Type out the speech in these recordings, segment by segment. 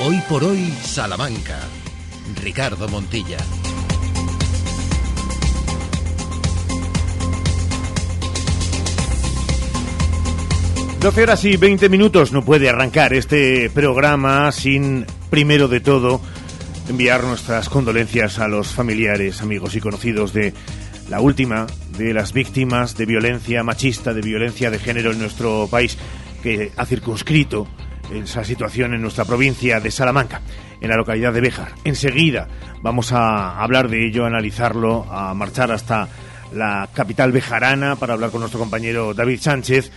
Hoy por hoy, Salamanca. Ricardo Montilla. 12 horas y 20 minutos no puede arrancar este programa sin, primero de todo, enviar nuestras condolencias a los familiares, amigos y conocidos de la última de las víctimas de violencia machista, de violencia de género en nuestro país, que ha circunscrito esa situación en nuestra provincia de Salamanca, en la localidad de Béjar. Enseguida vamos a hablar de ello, a analizarlo, a marchar hasta la capital bejarana para hablar con nuestro compañero David Sánchez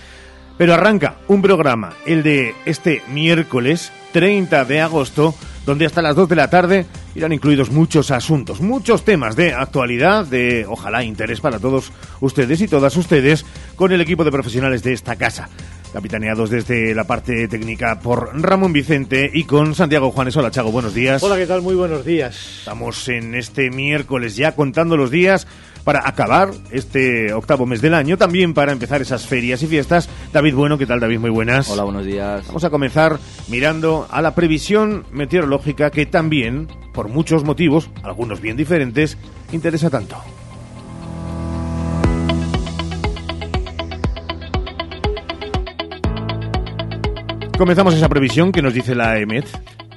pero arranca un programa, el de este miércoles 30 de agosto, donde hasta las 2 de la tarde irán incluidos muchos asuntos, muchos temas de actualidad, de ojalá interés para todos ustedes y todas ustedes, con el equipo de profesionales de esta casa capitaneados desde la parte técnica por Ramón Vicente y con Santiago Juanes. Hola, Chago, buenos días. Hola, ¿qué tal? Muy buenos días. Estamos en este miércoles ya contando los días para acabar este octavo mes del año, también para empezar esas ferias y fiestas. David Bueno, ¿qué tal David? Muy buenas. Hola, buenos días. Vamos a comenzar mirando a la previsión meteorológica que también, por muchos motivos, algunos bien diferentes, interesa tanto. Comenzamos esa previsión que nos dice la EMET.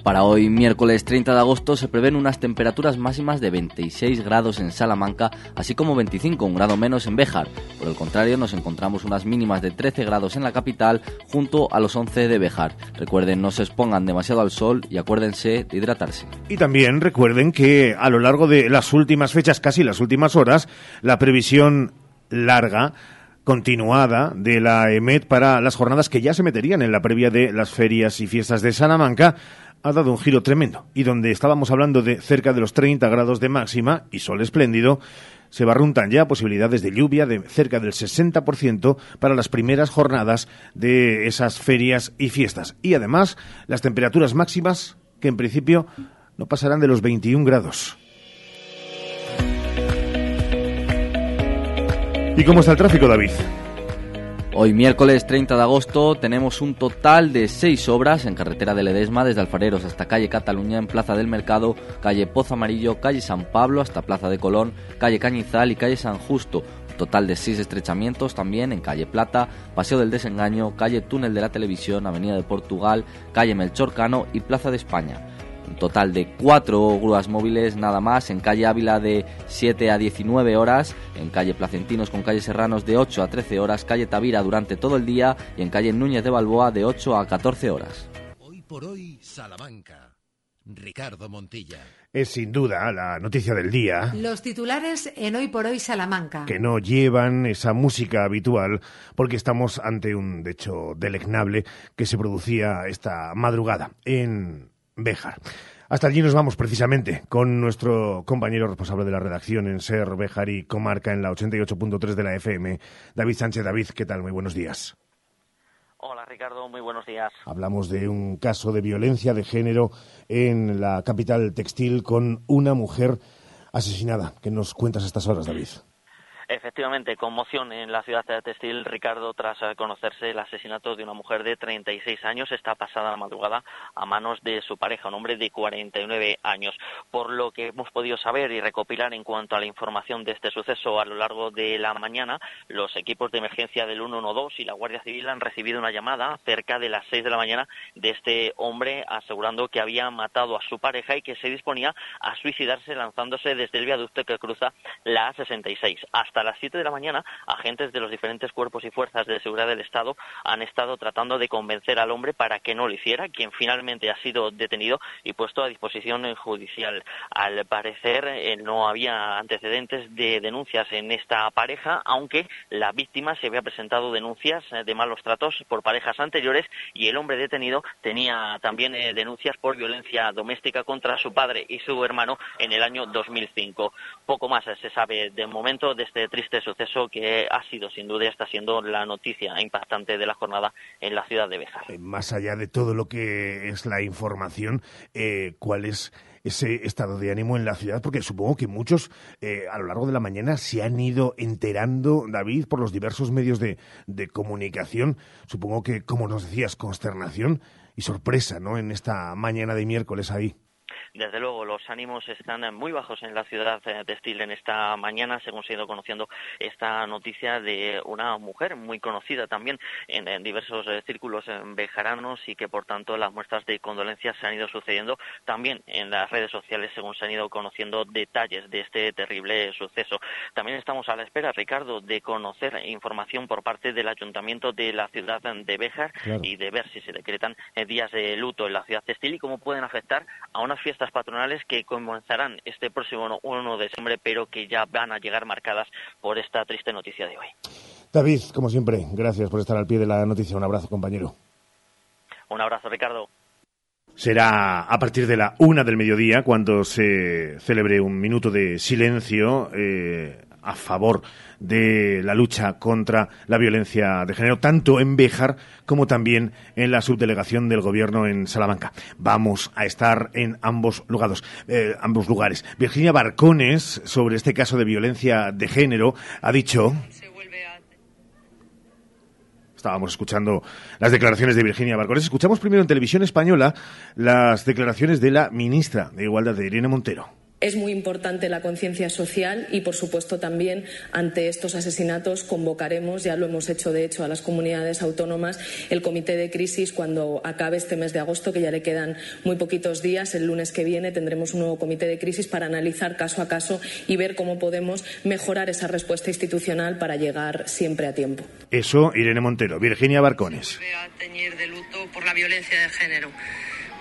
Para hoy, miércoles 30 de agosto, se prevén unas temperaturas máximas de 26 grados en Salamanca, así como 25, un grado menos en Béjar. Por el contrario, nos encontramos unas mínimas de 13 grados en la capital, junto a los 11 de Béjar. Recuerden, no se expongan demasiado al sol y acuérdense de hidratarse. Y también recuerden que a lo largo de las últimas fechas, casi las últimas horas, la previsión larga continuada de la EMET para las jornadas que ya se meterían en la previa de las ferias y fiestas de Salamanca ha dado un giro tremendo y donde estábamos hablando de cerca de los 30 grados de máxima y sol espléndido, se barruntan ya posibilidades de lluvia de cerca del 60% para las primeras jornadas de esas ferias y fiestas. Y además, las temperaturas máximas que en principio no pasarán de los 21 grados. ¿Y cómo está el tráfico, David? Hoy miércoles 30 de agosto tenemos un total de seis obras en carretera de Ledesma desde Alfareros hasta calle Cataluña en Plaza del Mercado, calle Pozo Amarillo, calle San Pablo hasta Plaza de Colón, calle Cañizal y calle San Justo. total de seis estrechamientos también en calle Plata, Paseo del Desengaño, calle Túnel de la Televisión, Avenida de Portugal, calle Melchor Cano y Plaza de España un total de cuatro grúas móviles nada más, en calle Ávila de 7 a 19 horas, en calle Placentinos con calle Serranos de 8 a 13 horas, calle Tavira durante todo el día y en calle Núñez de Balboa de 8 a 14 horas. Hoy por hoy, Salamanca. Ricardo Montilla. Es sin duda la noticia del día. Los titulares en Hoy por Hoy Salamanca. Que no llevan esa música habitual porque estamos ante un hecho deleznable que se producía esta madrugada en Béjar. Hasta allí nos vamos precisamente con nuestro compañero responsable de la redacción en Ser, Béjar y Comarca en la 88.3 de la FM, David Sánchez. David, ¿qué tal? Muy buenos días. Hola Ricardo, muy buenos días. Hablamos de un caso de violencia de género en la capital textil con una mujer asesinada. ¿Qué nos cuentas a estas horas, David? Efectivamente, conmoción en la ciudad de Textil, Ricardo, tras conocerse el asesinato de una mujer de 36 años esta pasada madrugada a manos de su pareja, un hombre de 49 años. Por lo que hemos podido saber y recopilar en cuanto a la información de este suceso a lo largo de la mañana, los equipos de emergencia del 112 y la Guardia Civil han recibido una llamada cerca de las 6 de la mañana de este hombre asegurando que había matado a su pareja y que se disponía a suicidarse lanzándose desde el viaducto que cruza la A66 hasta las 7 de la mañana, agentes de los diferentes cuerpos y fuerzas de seguridad del Estado han estado tratando de convencer al hombre para que no lo hiciera, quien finalmente ha sido detenido y puesto a disposición judicial. Al parecer eh, no había antecedentes de denuncias en esta pareja, aunque la víctima se había presentado denuncias eh, de malos tratos por parejas anteriores y el hombre detenido tenía también eh, denuncias por violencia doméstica contra su padre y su hermano en el año 2005. Poco más se sabe de momento de este triste suceso que ha sido, sin duda, está siendo la noticia impactante de la jornada en la ciudad de Béjar. Eh, más allá de todo lo que es la información, eh, ¿cuál es ese estado de ánimo en la ciudad? Porque supongo que muchos eh, a lo largo de la mañana se han ido enterando, David, por los diversos medios de, de comunicación. Supongo que, como nos decías, consternación y sorpresa, ¿no? En esta mañana de miércoles ahí. Desde luego, los ánimos están muy bajos en la ciudad textil en esta mañana, según se ha ido conociendo esta noticia de una mujer muy conocida también en, diversos eh, círculos bejaranos y que, por tanto, las muestras de condolencias se han ido sucediendo también en las redes sociales, según se han ido conociendo detalles de este terrible suceso. También estamos a la espera, Ricardo, de conocer información por parte del Ayuntamiento de la ciudad de Béjar y de ver si se decretan eh, días de luto en la ciudad textil y cómo pueden afectar a unas fiestas patronales que comenzarán este próximo 1 de diciembre, pero que ya van a llegar marcadas por esta triste noticia de hoy. David, como siempre, gracias por estar al pie de la noticia. Un abrazo, compañero. Un abrazo, Ricardo. Será a partir de la una del mediodía cuando se celebre un minuto de silencio eh, a favor de la lucha contra la violencia de género, tanto en Béjar como también en la subdelegación del gobierno en Salamanca. Vamos a estar en ambos lugares. Eh, ambos lugares. Virginia Barcones, sobre este caso de violencia de género, ha dicho estábamos escuchando las declaraciones de Virginia Barcones. Escuchamos primero en televisión española las declaraciones de la ministra de Igualdad, de Irene Montero. Es muy importante la conciencia social y, por supuesto, también ante estos asesinatos convocaremos, ya lo hemos hecho de hecho a las comunidades autónomas, el comité de crisis cuando acabe este mes de agosto, que ya le quedan muy poquitos días. El lunes que viene tendremos un nuevo comité de crisis para analizar caso a caso y ver cómo podemos mejorar esa respuesta institucional para llegar siempre a tiempo. Eso, Irene Montero. Virginia Barcones. a teñir de luto por la violencia de género,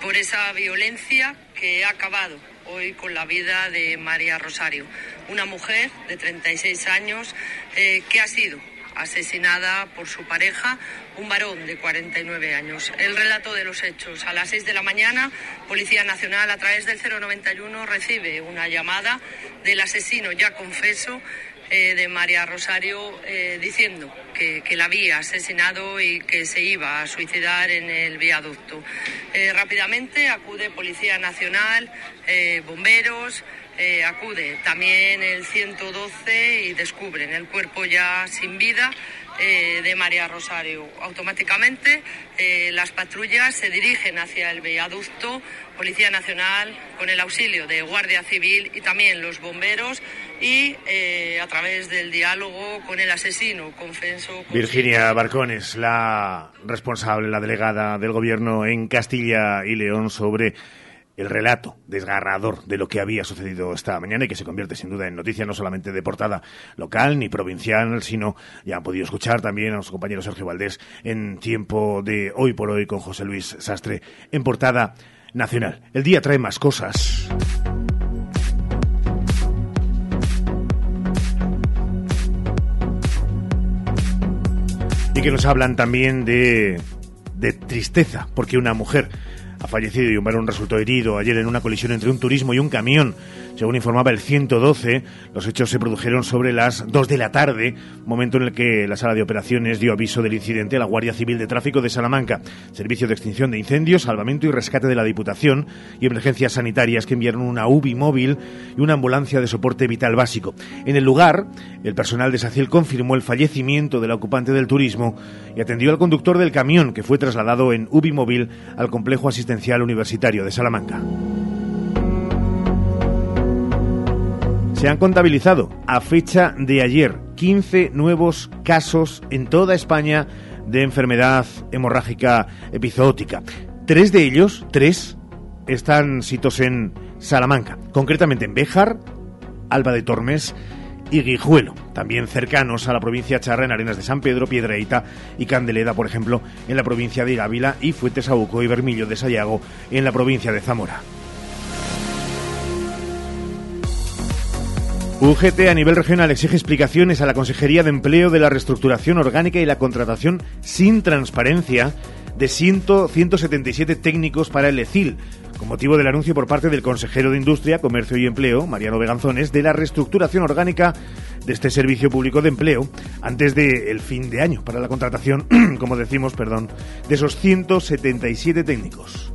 por esa violencia que ha acabado hoy con la vida de María Rosario, una mujer de 36 años eh, que ha sido asesinada por su pareja, un varón de 49 años. El relato de los hechos. A las 6 de la mañana, Policía Nacional, a través del 091, recibe una llamada del asesino ya confeso eh, de María Rosario eh, diciendo que, la había asesinado y que se iba a suicidar en el viaducto. Rápidamente acude Policía Nacional, bomberos, acude también el 112 y descubren el cuerpo ya sin vida. de María Rosario. Automáticamente las patrullas se dirigen hacia el viaducto, Policía Nacional, con el auxilio de Guardia Civil y también los bomberos y eh, a través del diálogo con el asesino confeso. Virginia Barcones, la responsable, la delegada del gobierno en Castilla y León sobre el relato desgarrador de lo que había sucedido esta mañana y que se convierte sin duda en noticia no solamente de portada local ni provincial, sino ya han podido escuchar también a su compañero Sergio Valdés en tiempo de hoy por hoy con José Luis Sastre en portada nacional. El día trae más cosas. y que nos hablan también de, de tristeza, porque una mujer ha fallecido y un varón resultó herido ayer en una colisión entre un turismo y un camión según informaba el 112, los hechos se produjeron sobre las 2 de la tarde, momento en el que la sala de operaciones dio aviso del incidente a la Guardia Civil de Tráfico de Salamanca, Servicio de Extinción de Incendios, Salvamento y Rescate de la Diputación y Emergencias Sanitarias que enviaron una UBI móvil y una ambulancia de soporte vital básico. En el lugar, el personal de SACIL confirmó el fallecimiento del ocupante del turismo y atendió al conductor del camión que fue trasladado en UBI móvil al Complejo Asistencial Universitario de Salamanca. Se han contabilizado a fecha de ayer 15 nuevos casos en toda España de enfermedad hemorrágica epizootica. Tres de ellos, tres, están sitos en Salamanca, concretamente en Béjar, Alba de Tormes y Guijuelo, también cercanos a la provincia Charra en Arenas de San Pedro, Piedreita y Candeleda, por ejemplo, en la provincia de Ávila y Fuentesauco y Bermillo de Sayago en la provincia de Zamora. UGT a nivel regional exige explicaciones a la Consejería de Empleo de la reestructuración orgánica y la contratación sin transparencia de 177 técnicos para el ECIL, con motivo del anuncio por parte del consejero de Industria, Comercio y Empleo, Mariano Beganzones, de la reestructuración orgánica de este servicio público de empleo antes del fin de año para la contratación, como decimos, perdón, de esos 177 técnicos.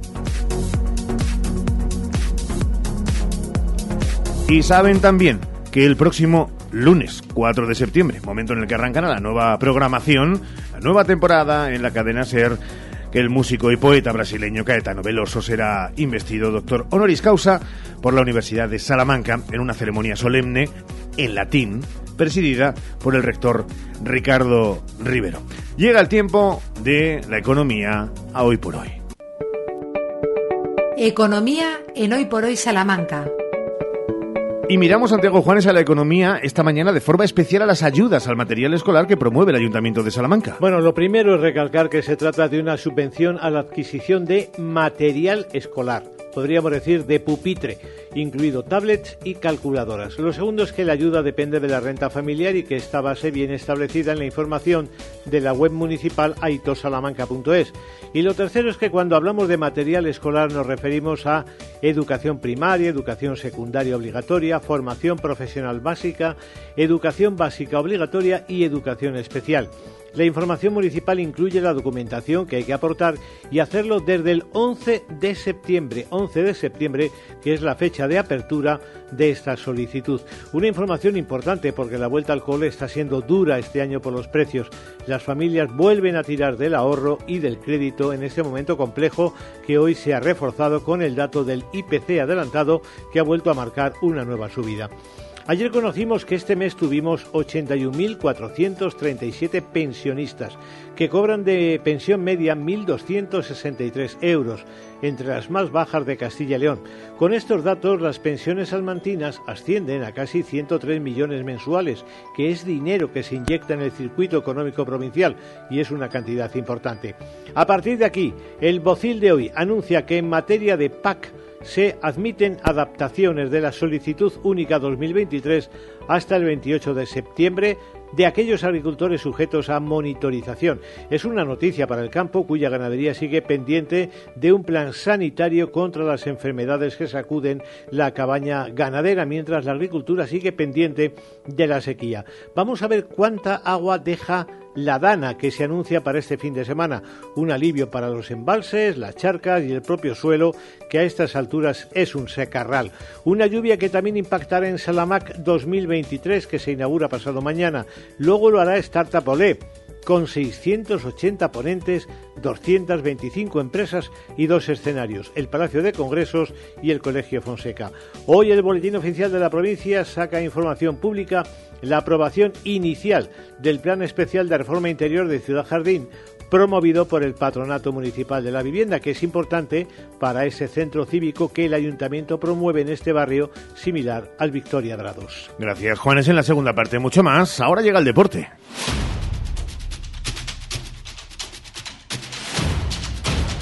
Y saben también el próximo lunes 4 de septiembre, momento en el que arrancará la nueva programación, la nueva temporada en la cadena SER, que el músico y poeta brasileño Caetano Veloso será investido doctor honoris causa por la Universidad de Salamanca en una ceremonia solemne en latín presidida por el rector Ricardo Rivero. Llega el tiempo de la economía a hoy por hoy. Economía en hoy por hoy Salamanca. Y miramos, Santiago Juanes, a la economía esta mañana de forma especial a las ayudas al material escolar que promueve el Ayuntamiento de Salamanca. Bueno, lo primero es recalcar que se trata de una subvención a la adquisición de material escolar podríamos decir, de pupitre, incluido tablets y calculadoras. Lo segundo es que la ayuda depende de la renta familiar y que esta base viene establecida en la información de la web municipal aitosalamanca.es. Y lo tercero es que cuando hablamos de material escolar nos referimos a educación primaria, educación secundaria obligatoria, formación profesional básica, educación básica obligatoria y educación especial. La información municipal incluye la documentación que hay que aportar y hacerlo desde el 11 de septiembre, 11 de septiembre, que es la fecha de apertura de esta solicitud. Una información importante porque la vuelta al cole está siendo dura este año por los precios. Las familias vuelven a tirar del ahorro y del crédito en este momento complejo que hoy se ha reforzado con el dato del IPC adelantado que ha vuelto a marcar una nueva subida. Ayer conocimos que este mes tuvimos 81.437 pensionistas que cobran de pensión media 1.263 euros, entre las más bajas de Castilla y León. Con estos datos, las pensiones salmantinas ascienden a casi 103 millones mensuales, que es dinero que se inyecta en el circuito económico provincial y es una cantidad importante. A partir de aquí, el Bocil de hoy anuncia que en materia de PAC se admiten adaptaciones de la solicitud única 2023 hasta el 28 de septiembre de aquellos agricultores sujetos a monitorización. Es una noticia para el campo cuya ganadería sigue pendiente de un plan sanitario contra las enfermedades que sacuden la cabaña ganadera, mientras la agricultura sigue pendiente de la sequía. Vamos a ver cuánta agua deja la dana que se anuncia para este fin de semana. Un alivio para los embalses, las charcas y el propio suelo, que a estas alturas es un secarral. Una lluvia que también impactará en Salamac 2023, que se inaugura pasado mañana. Luego lo hará Startup Olé con 680 ponentes, 225 empresas y dos escenarios, el Palacio de Congresos y el Colegio Fonseca. Hoy el Boletín Oficial de la provincia saca información pública la aprobación inicial del Plan Especial de Reforma Interior de Ciudad Jardín, promovido por el Patronato Municipal de la Vivienda, que es importante para ese centro cívico que el ayuntamiento promueve en este barrio, similar al Victoria Drados. Gracias, Juanes. En la segunda parte, mucho más. Ahora llega el deporte.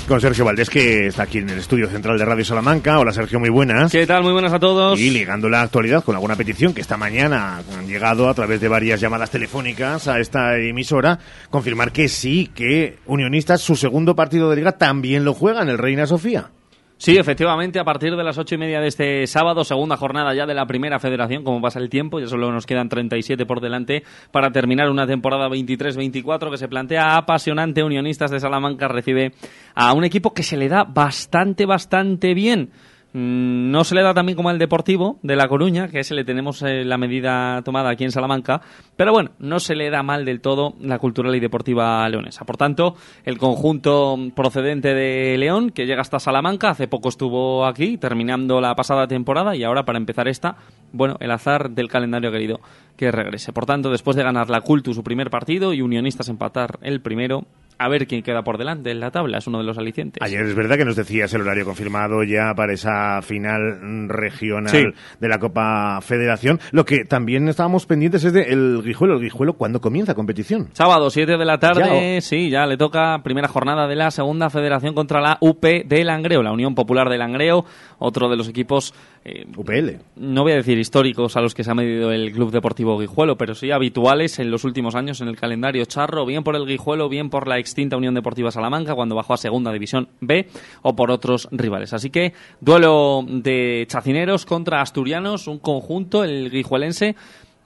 Con Sergio Valdés, que está aquí en el estudio central de Radio Salamanca. Hola Sergio, muy buenas. ¿Qué tal? Muy buenas a todos. Y ligando la actualidad con alguna petición que esta mañana han llegado a través de varias llamadas telefónicas a esta emisora, confirmar que sí, que Unionistas su segundo partido de liga también lo juega en el Reina Sofía. Sí, efectivamente, a partir de las ocho y media de este sábado, segunda jornada ya de la primera federación, como pasa el tiempo, ya solo nos quedan 37 por delante para terminar una temporada 23-24 que se plantea apasionante. Unionistas de Salamanca recibe a un equipo que se le da bastante, bastante bien. Mm, no se le da también como al Deportivo de La Coruña, que ese le tenemos eh, la medida tomada aquí en Salamanca, pero bueno, no se le da mal del todo la cultural y deportiva leonesa. Por tanto, el conjunto procedente de León, que llega hasta Salamanca, hace poco estuvo aquí, terminando la pasada temporada, y ahora para empezar esta, bueno, el azar del calendario querido que regrese. Por tanto, después de ganar la Cultu su primer partido y Unionistas empatar el primero, a ver quién queda por delante en la tabla, es uno de los alicientes. Ayer es verdad que nos decías el horario confirmado ya para esa final regional de la Copa Federación. Lo que también estábamos pendientes es de el Guijuelo. ¿El Guijuelo cuándo comienza competición? Sábado, 7 de la tarde, sí, ya le toca primera jornada de la segunda federación contra la UP de Langreo, la Unión Popular de Langreo, otro de los equipos... Eh, UPL. No voy a decir históricos a los que se ha medido el Club Deportivo Guijuelo, pero sí habituales en los últimos años en el calendario charro, bien por el Guijuelo, bien por la extinta Unión Deportiva Salamanca cuando bajó a Segunda División B o por otros rivales. Así que duelo de chacineros contra asturianos, un conjunto, el guijuelense,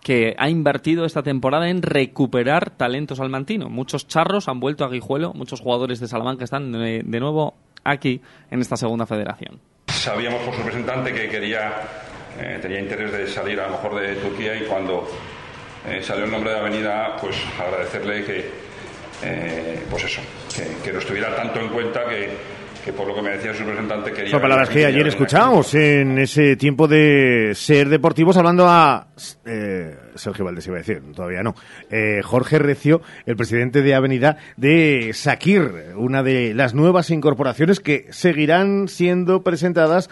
que ha invertido esta temporada en recuperar talento salmantino. Muchos charros han vuelto a Guijuelo, muchos jugadores de Salamanca están de, de nuevo aquí en esta segunda federación. Sabíamos por su representante que quería eh, tenía interés de salir a lo mejor de Turquía y cuando eh, salió el nombre de Avenida, pues agradecerle que, eh, pues eso, que, que nos tuviera tanto en cuenta que, que por lo que me decía su representante quería... Son palabras que ayer escuchamos en ese tiempo de ser deportivos hablando a eh, Sergio Valdés, iba a decir, todavía no. Eh, Jorge Recio, el presidente de Avenida de Sakir, una de las nuevas incorporaciones que seguirán siendo presentadas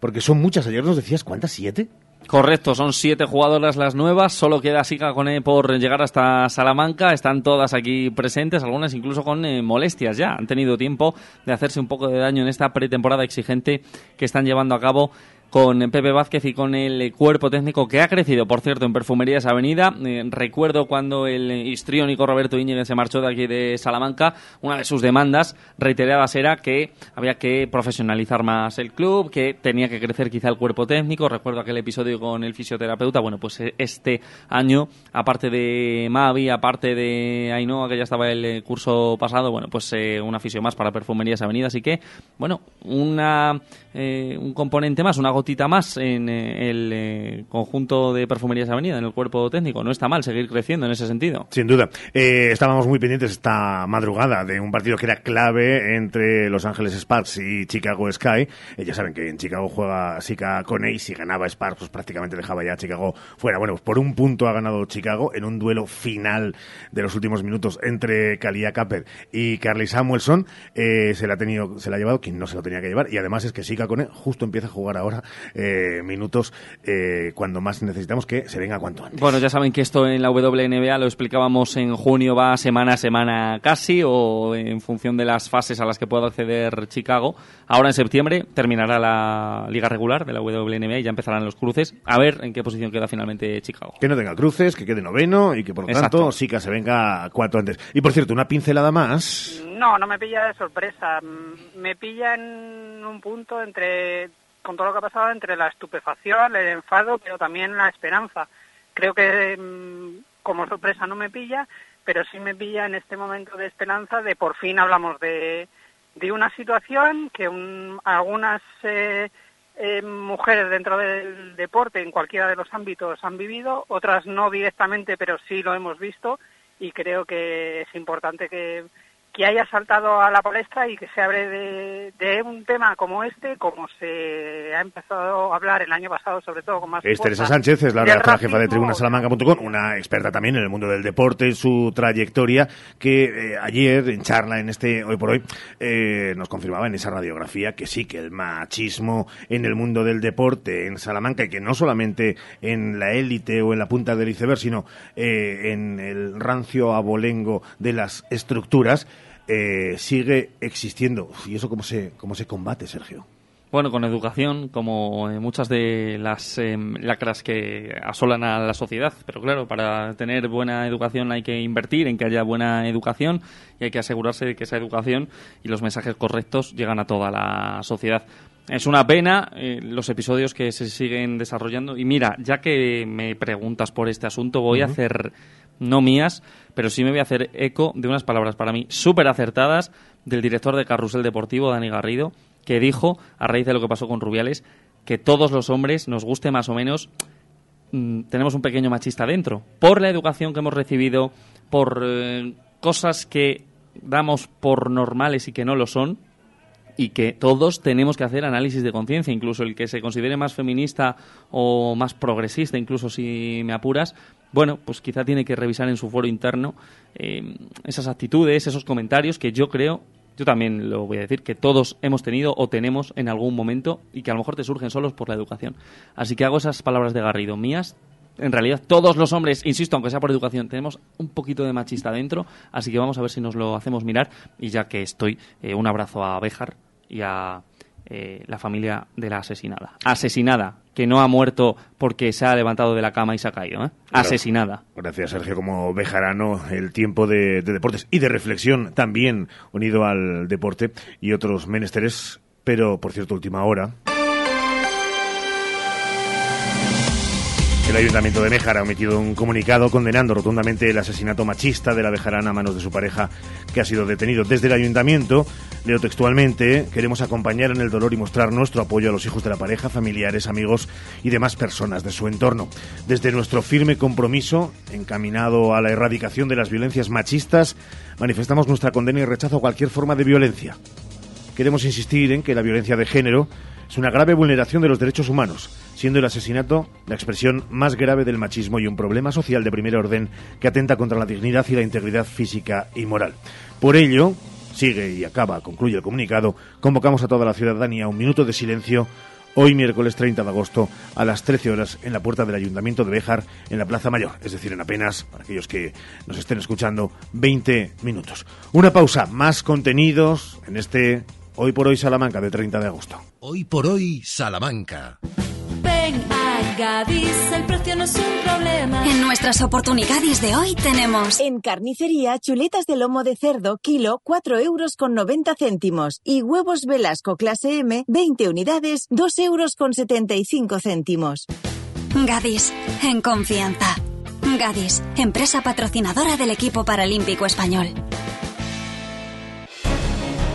porque son muchas. Ayer nos decías, ¿cuántas? ¿Siete? Correcto, son siete jugadoras las nuevas, solo queda Siga con E por llegar hasta Salamanca, están todas aquí presentes, algunas incluso con eh, molestias ya, han tenido tiempo de hacerse un poco de daño en esta pretemporada exigente que están llevando a cabo con Pepe Vázquez y con el cuerpo técnico que ha crecido, por cierto, en Perfumerías Avenida. Eh, recuerdo cuando el histriónico Roberto Íñiguez se marchó de aquí de Salamanca, una de sus demandas reiteradas era que había que profesionalizar más el club, que tenía que crecer quizá el cuerpo técnico. Recuerdo aquel episodio con el fisioterapeuta. Bueno, pues eh, este año, aparte de Mavi, aparte de Ainhoa, que ya estaba el eh, curso pasado, bueno, pues una fisio más para Perfumerías Avenida. Así que, bueno, una, un componente más, una gotita más en eh, el eh, conjunto de Perfumerías Avenida, en el cuerpo técnico. No está mal seguir creciendo en ese sentido. Sin duda. Eh, estábamos muy pendientes esta madrugada de un partido que era clave entre Los Ángeles Sparks y Chicago Sky. Eh, ya saben que en Chicago juega Sika y si ganaba Sparks, pues prácticamente dejaba ya a Chicago fuera. Bueno, pues por un punto ha ganado Chicago en un duelo final de los últimos minutos entre Kalia Capper y Carly Samuelson. Se la ha tenido, se la ha llevado quien no se lo tenía que llevar. Y además es que Sika Kone justo empieza a jugar ahora eh, minutos eh, cuando más necesitamos que se venga cuanto antes. Bueno, ya saben que esto en la WNBA lo explicábamos en junio, va semana a semana casi, o en función de las fases a las que pueda acceder Chicago. Ahora en septiembre terminará la liga regular de la WNBA y ya empezarán los cruces. A ver en qué posición queda finalmente Chicago. Que no tenga cruces, que quede noveno y que por lo Exacto. tanto Sika se venga cuanto antes. Y por cierto, una pincelada más. No, no me pilla de sorpresa. Mm, Me pilla en un punto entre, con todo lo que ha pasado, entre la estupefacción, el enfado, pero también la esperanza. Creo que mm, como sorpresa no me pilla, pero sí me pilla en este momento de esperanza de por fin hablamos de, de una situación que un- algunas eh, eh, mujeres dentro del deporte, en cualquiera de los ámbitos, han vivido, otras no directamente, pero sí lo hemos visto y creo que es importante que, que haya saltado a la palestra y que se abre de, de un tema como este, como se ha empezado a hablar el año pasado, sobre todo con más Es Teresa Sánchez, es la redactora jefa de racismo. tribunasalamanca.com, una experta también en el mundo del deporte, su trayectoria, que eh, ayer en charla en este Hoy por Hoy eh, nos confirmaba en esa radiografía que sí, que el machismo en el mundo del deporte en Salamanca y que no solamente en la élite o en la punta del iceberg, sino eh, en el rancio abolengo de las estructuras, eh, sigue existiendo. ¿Y eso cómo se, cómo se combate, Sergio? Bueno, con educación, como eh, muchas de las eh, lacras que asolan a la sociedad. Pero claro, para tener buena educación hay que invertir en que haya buena educación y hay que asegurarse de que esa educación y los mensajes correctos llegan a toda la sociedad. Es una pena eh, los episodios que se siguen desarrollando. Y mira, ya que me preguntas por este asunto, voy a hacer, no mías, pero sí me voy a hacer eco de unas palabras para mí súper acertadas del director de Carrusel Deportivo, Dani Garrido, que dijo, a raíz de lo que pasó con Rubiales, que todos los hombres, nos guste más o menos, mm, tenemos un pequeño machista dentro. Por la educación que hemos recibido, por eh, cosas que damos por normales y que no lo son, y que todos tenemos que hacer análisis de conciencia, incluso el que se considere más feminista o más progresista, incluso si me apuras, bueno, pues quizá tiene que revisar en su foro interno eh, esas actitudes, esos comentarios que yo creo, yo también lo voy a decir, que todos hemos tenido o tenemos en algún momento y que a lo mejor te surgen solos por la educación. Así que hago esas palabras de Garrido mías. En realidad, todos los hombres, insisto, aunque sea por educación, tenemos un poquito de machista dentro, así que vamos a ver si nos lo hacemos mirar. Y ya que estoy, eh, un abrazo a Béjar y a eh, la familia de la asesinada. Asesinada, que no ha muerto porque se ha levantado de la cama y se ha caído. ¿eh? Asesinada. Gracias, Sergio, como Bejarano, el tiempo de, de deportes y de reflexión también unido al deporte y otros menesteres, pero por cierto, última hora. El Ayuntamiento de Béjar ha emitido un comunicado condenando rotundamente el asesinato machista de la bejarana a manos de su pareja que ha sido detenido. Desde el Ayuntamiento, leo textualmente, queremos acompañar en el dolor y mostrar nuestro apoyo a los hijos de la pareja, familiares, amigos y demás personas de su entorno. Desde nuestro firme compromiso encaminado a la erradicación de las violencias machistas, manifestamos nuestra condena y rechazo a cualquier forma de violencia. Queremos insistir en que la violencia de género es una grave vulneración de los derechos humanos, siendo el asesinato la expresión más grave del machismo y un problema social de primer orden que atenta contra la dignidad y la integridad física y moral. Por ello, sigue y acaba, concluye el comunicado, convocamos a toda la ciudadanía un minuto de silencio hoy miércoles 30 de agosto a las 13 horas en la puerta del Ayuntamiento de Béjar en la Plaza Mayor, es decir, en apenas, para aquellos que nos estén escuchando, 20 minutos. Una pausa, más contenidos en este Hoy por hoy Salamanca de 30 de agosto. Hoy por hoy Salamanca. Ven a Gadis, el precio no es un problema. En nuestras oportunidades de hoy tenemos en carnicería chuletas de lomo de cerdo kilo 4 euros con 90 céntimos y huevos Velasco clase M 20 unidades 2 euros con 75 céntimos. Gadis, en confianza. Gadis, empresa patrocinadora del equipo paralímpico español.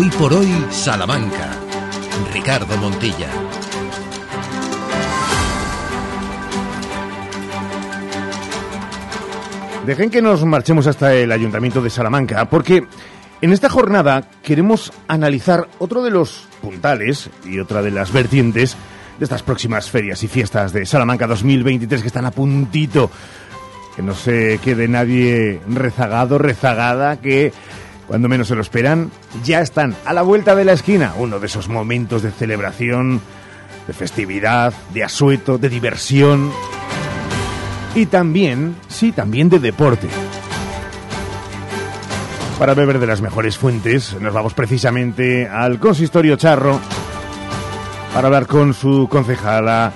Hoy por hoy, Salamanca. Ricardo Montilla. Dejen que nos marchemos hasta el Ayuntamiento de Salamanca, porque en esta jornada queremos analizar otro de los puntales y otra de las vertientes de estas próximas ferias y fiestas de Salamanca 2023 que están a puntito. Que no se quede nadie rezagado, rezagada, que cuando menos se lo esperan, ya están a la vuelta de la esquina. Uno de esos momentos de celebración, de festividad, de asueto, de diversión. Y también, sí, también de deporte. Para beber de las mejores fuentes, nos vamos precisamente al consistorio charro para hablar con su concejala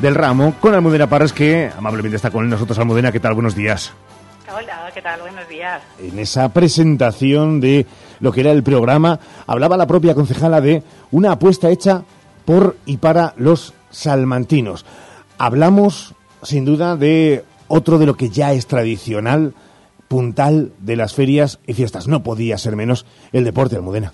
del ramo, con Almudena Parras, que amablemente está con nosotros. Almudena, ¿qué tal? Buenos días. Hola, ¿qué tal? Buenos días. En esa presentación de lo que era el programa, hablaba la propia concejala de una apuesta hecha por y para los salmantinos. Hablamos, sin duda, de otro de lo que ya es tradicional, puntal de las ferias y fiestas. No podía ser menos el deporte, Almudena.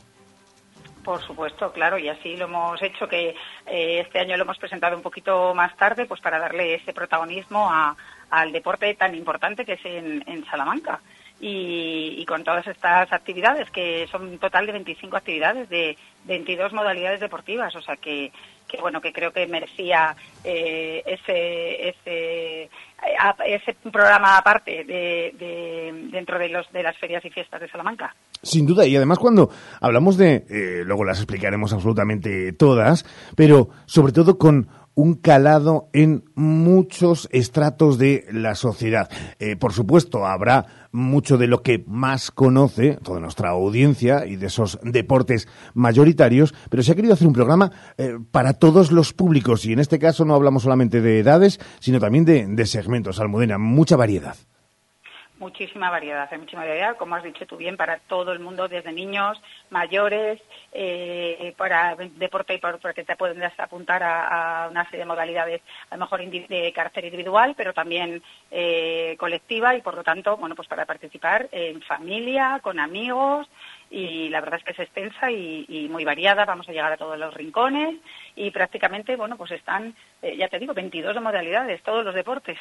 Por supuesto, claro, y así lo hemos hecho, que eh, este año lo hemos presentado un poquito más tarde, pues para darle ese protagonismo a, al deporte tan importante que es en, Salamanca. Y, con todas estas actividades, que son un total de 25 actividades de 22 modalidades deportivas, o sea que, que bueno, que creo que merecía eh, ese, ese, ese programa aparte de, dentro de, los, de las ferias y fiestas de Salamanca. Sin duda, y además cuando hablamos de, eh, luego las explicaremos absolutamente todas, pero sobre todo con un calado en muchos estratos de la sociedad. Eh, por supuesto, habrá mucho de lo que más conoce toda nuestra audiencia y de esos deportes mayoritarios, pero se ha querido hacer un programa eh, para todos los públicos y en este caso no hablamos solamente de edades, sino también de, de segmentos. Almudena, mucha variedad muchísima variedad, hay muchísima variedad, como has dicho tú bien, para todo el mundo, desde niños, mayores, eh, para deporte y porque te pueden apuntar a, una serie de modalidades, a lo mejor de carácter individual, pero también eh, colectiva y por lo tanto, bueno, pues para participar en familia, con amigos y la verdad es que es extensa y, muy variada, vamos a llegar a todos los rincones y prácticamente, bueno, pues están, eh, ya te digo, 22 modalidades, todos los deportes.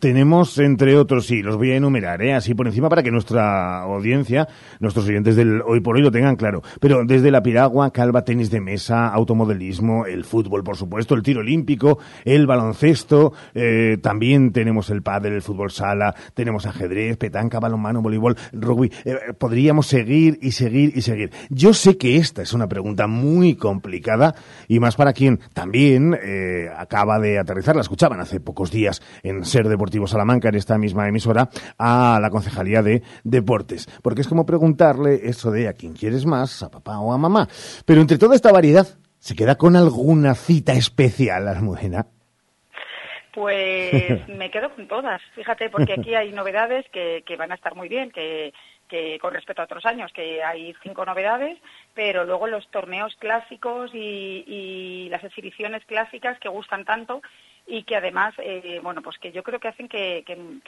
Tenemos, entre otros, sí, los voy a enumerar, ¿eh? así por encima para que nuestra audiencia, nuestros oyentes del hoy por hoy lo tengan claro. Pero desde la piragua, calva, tenis de mesa, automodelismo, el fútbol, por supuesto, el tiro olímpico, el baloncesto, eh, también tenemos el pádel, el fútbol sala, tenemos ajedrez, petanca, balonmano, voleibol, rugby. Eh, podríamos seguir y seguir y seguir. Yo sé que esta es una pregunta muy complicada y más para quien también eh, acaba de aterrizar, la escuchaban hace pocos días en Ser de Deportivo Salamanca, en esta misma emisora, a la Concejalía de Deportes. Porque es como preguntarle eso de a quién quieres más, a papá o a mamá. Pero entre toda esta variedad, ¿se queda con alguna cita especial, Almudena? Pues me quedo con todas, fíjate, porque aquí hay novedades que, que van a estar muy bien, que, que con respecto a otros años, que hay cinco novedades, pero luego los torneos clásicos y, y las exhibiciones clásicas que gustan tanto y que además, eh, bueno, pues que yo creo que hacen que,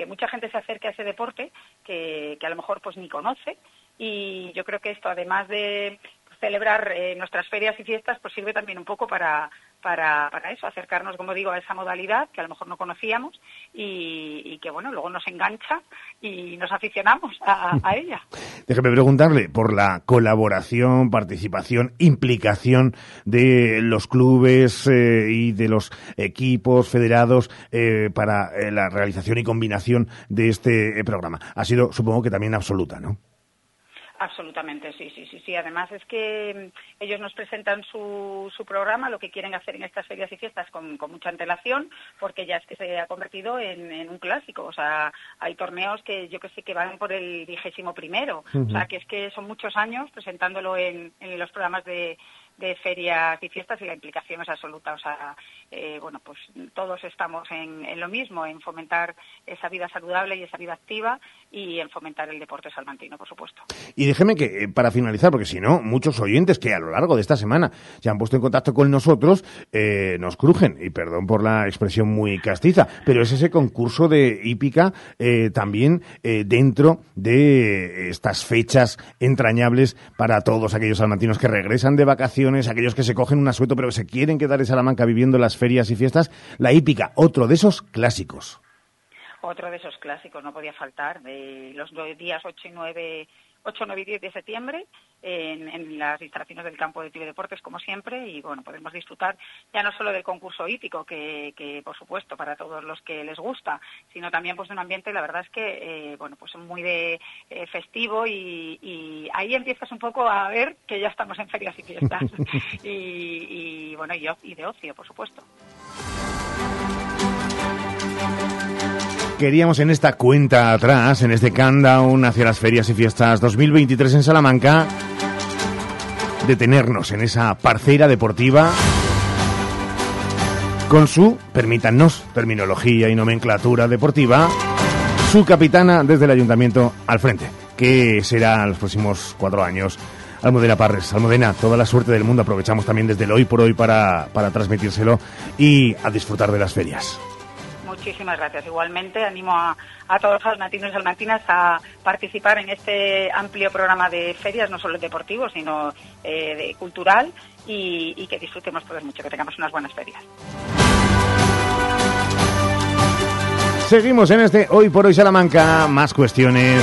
mucha gente se acerque a ese deporte que, que, a lo mejor pues ni conoce. Y yo creo que esto además de celebrar eh, nuestras ferias y fiestas pues sirve también un poco para, para, para eso, acercarnos, como digo, a esa modalidad que a lo mejor no conocíamos y, que, bueno, luego nos engancha y nos aficionamos a, ella. Déjeme preguntarle por la colaboración, participación, implicación de los clubes eh, y de los equipos federados eh, para eh, la realización y combinación de este programa. Ha sido, supongo que también absoluta, ¿no? Absolutamente, sí, sí, sí, sí. Además es que mm, ellos nos presentan su, su programa, lo que quieren hacer en estas ferias y fiestas con, mucha antelación, porque ya es que se ha convertido en, un clásico. O sea, hay torneos que yo que sé que van por el vigésimo primero. O sea, que es que son muchos años presentándolo en, en los programas de, de ferias y fiestas y la implicación es absoluta. O sea, eh, bueno, pues todos estamos en, en, lo mismo, en fomentar esa vida saludable y esa vida activa y en fomentar el deporte salmantino, por supuesto. Y déjeme que, eh, para finalizar, porque si no, muchos oyentes que a lo largo de esta semana se han puesto en contacto con nosotros, eh, nos crujen, y perdón por la expresión muy castiza, pero es ese concurso de hípica también dentro de estas fechas entrañables para todos aquellos salmantinos que regresan de vacaciones aquellos que se cogen un asueto pero se quieren quedar en Salamanca viviendo las ferias y fiestas, la hípica, otro de esos clásicos. Otro de esos clásicos, no podía faltar, de los días 8 y 9 8, 9 y 10 de septiembre en, las instalaciones del campo de Tibe Deportes, como siempre, y bueno, podemos disfrutar ya no solo del concurso hípico, que, por supuesto para todos los que les gusta, sino también pues de un ambiente, la verdad es que, eh, bueno, pues muy de eh, festivo y, ahí empiezas un poco a ver que ya estamos en ferias y fiestas y, bueno, y de ocio, por supuesto. Queríamos en esta cuenta atrás, en este countdown hacia las ferias y fiestas 2023 en Salamanca, detenernos en esa parcera deportiva con su, permítanos, terminología y nomenclatura deportiva, su capitana desde el ayuntamiento al frente, que será los próximos cuatro años. Almudena Parres, Almudena, toda la suerte del mundo. Aprovechamos también desde el hoy por hoy para, para transmitírselo y a disfrutar de las ferias. Muchísimas gracias. Igualmente animo a, todos los salmantinos y salmantinas a participar en este amplio programa de ferias, no solo deportivo, sino eh, cultural y, que disfrutemos todos mucho, que tengamos unas buenas ferias. Seguimos en este Hoy por Hoy Salamanca. Más cuestiones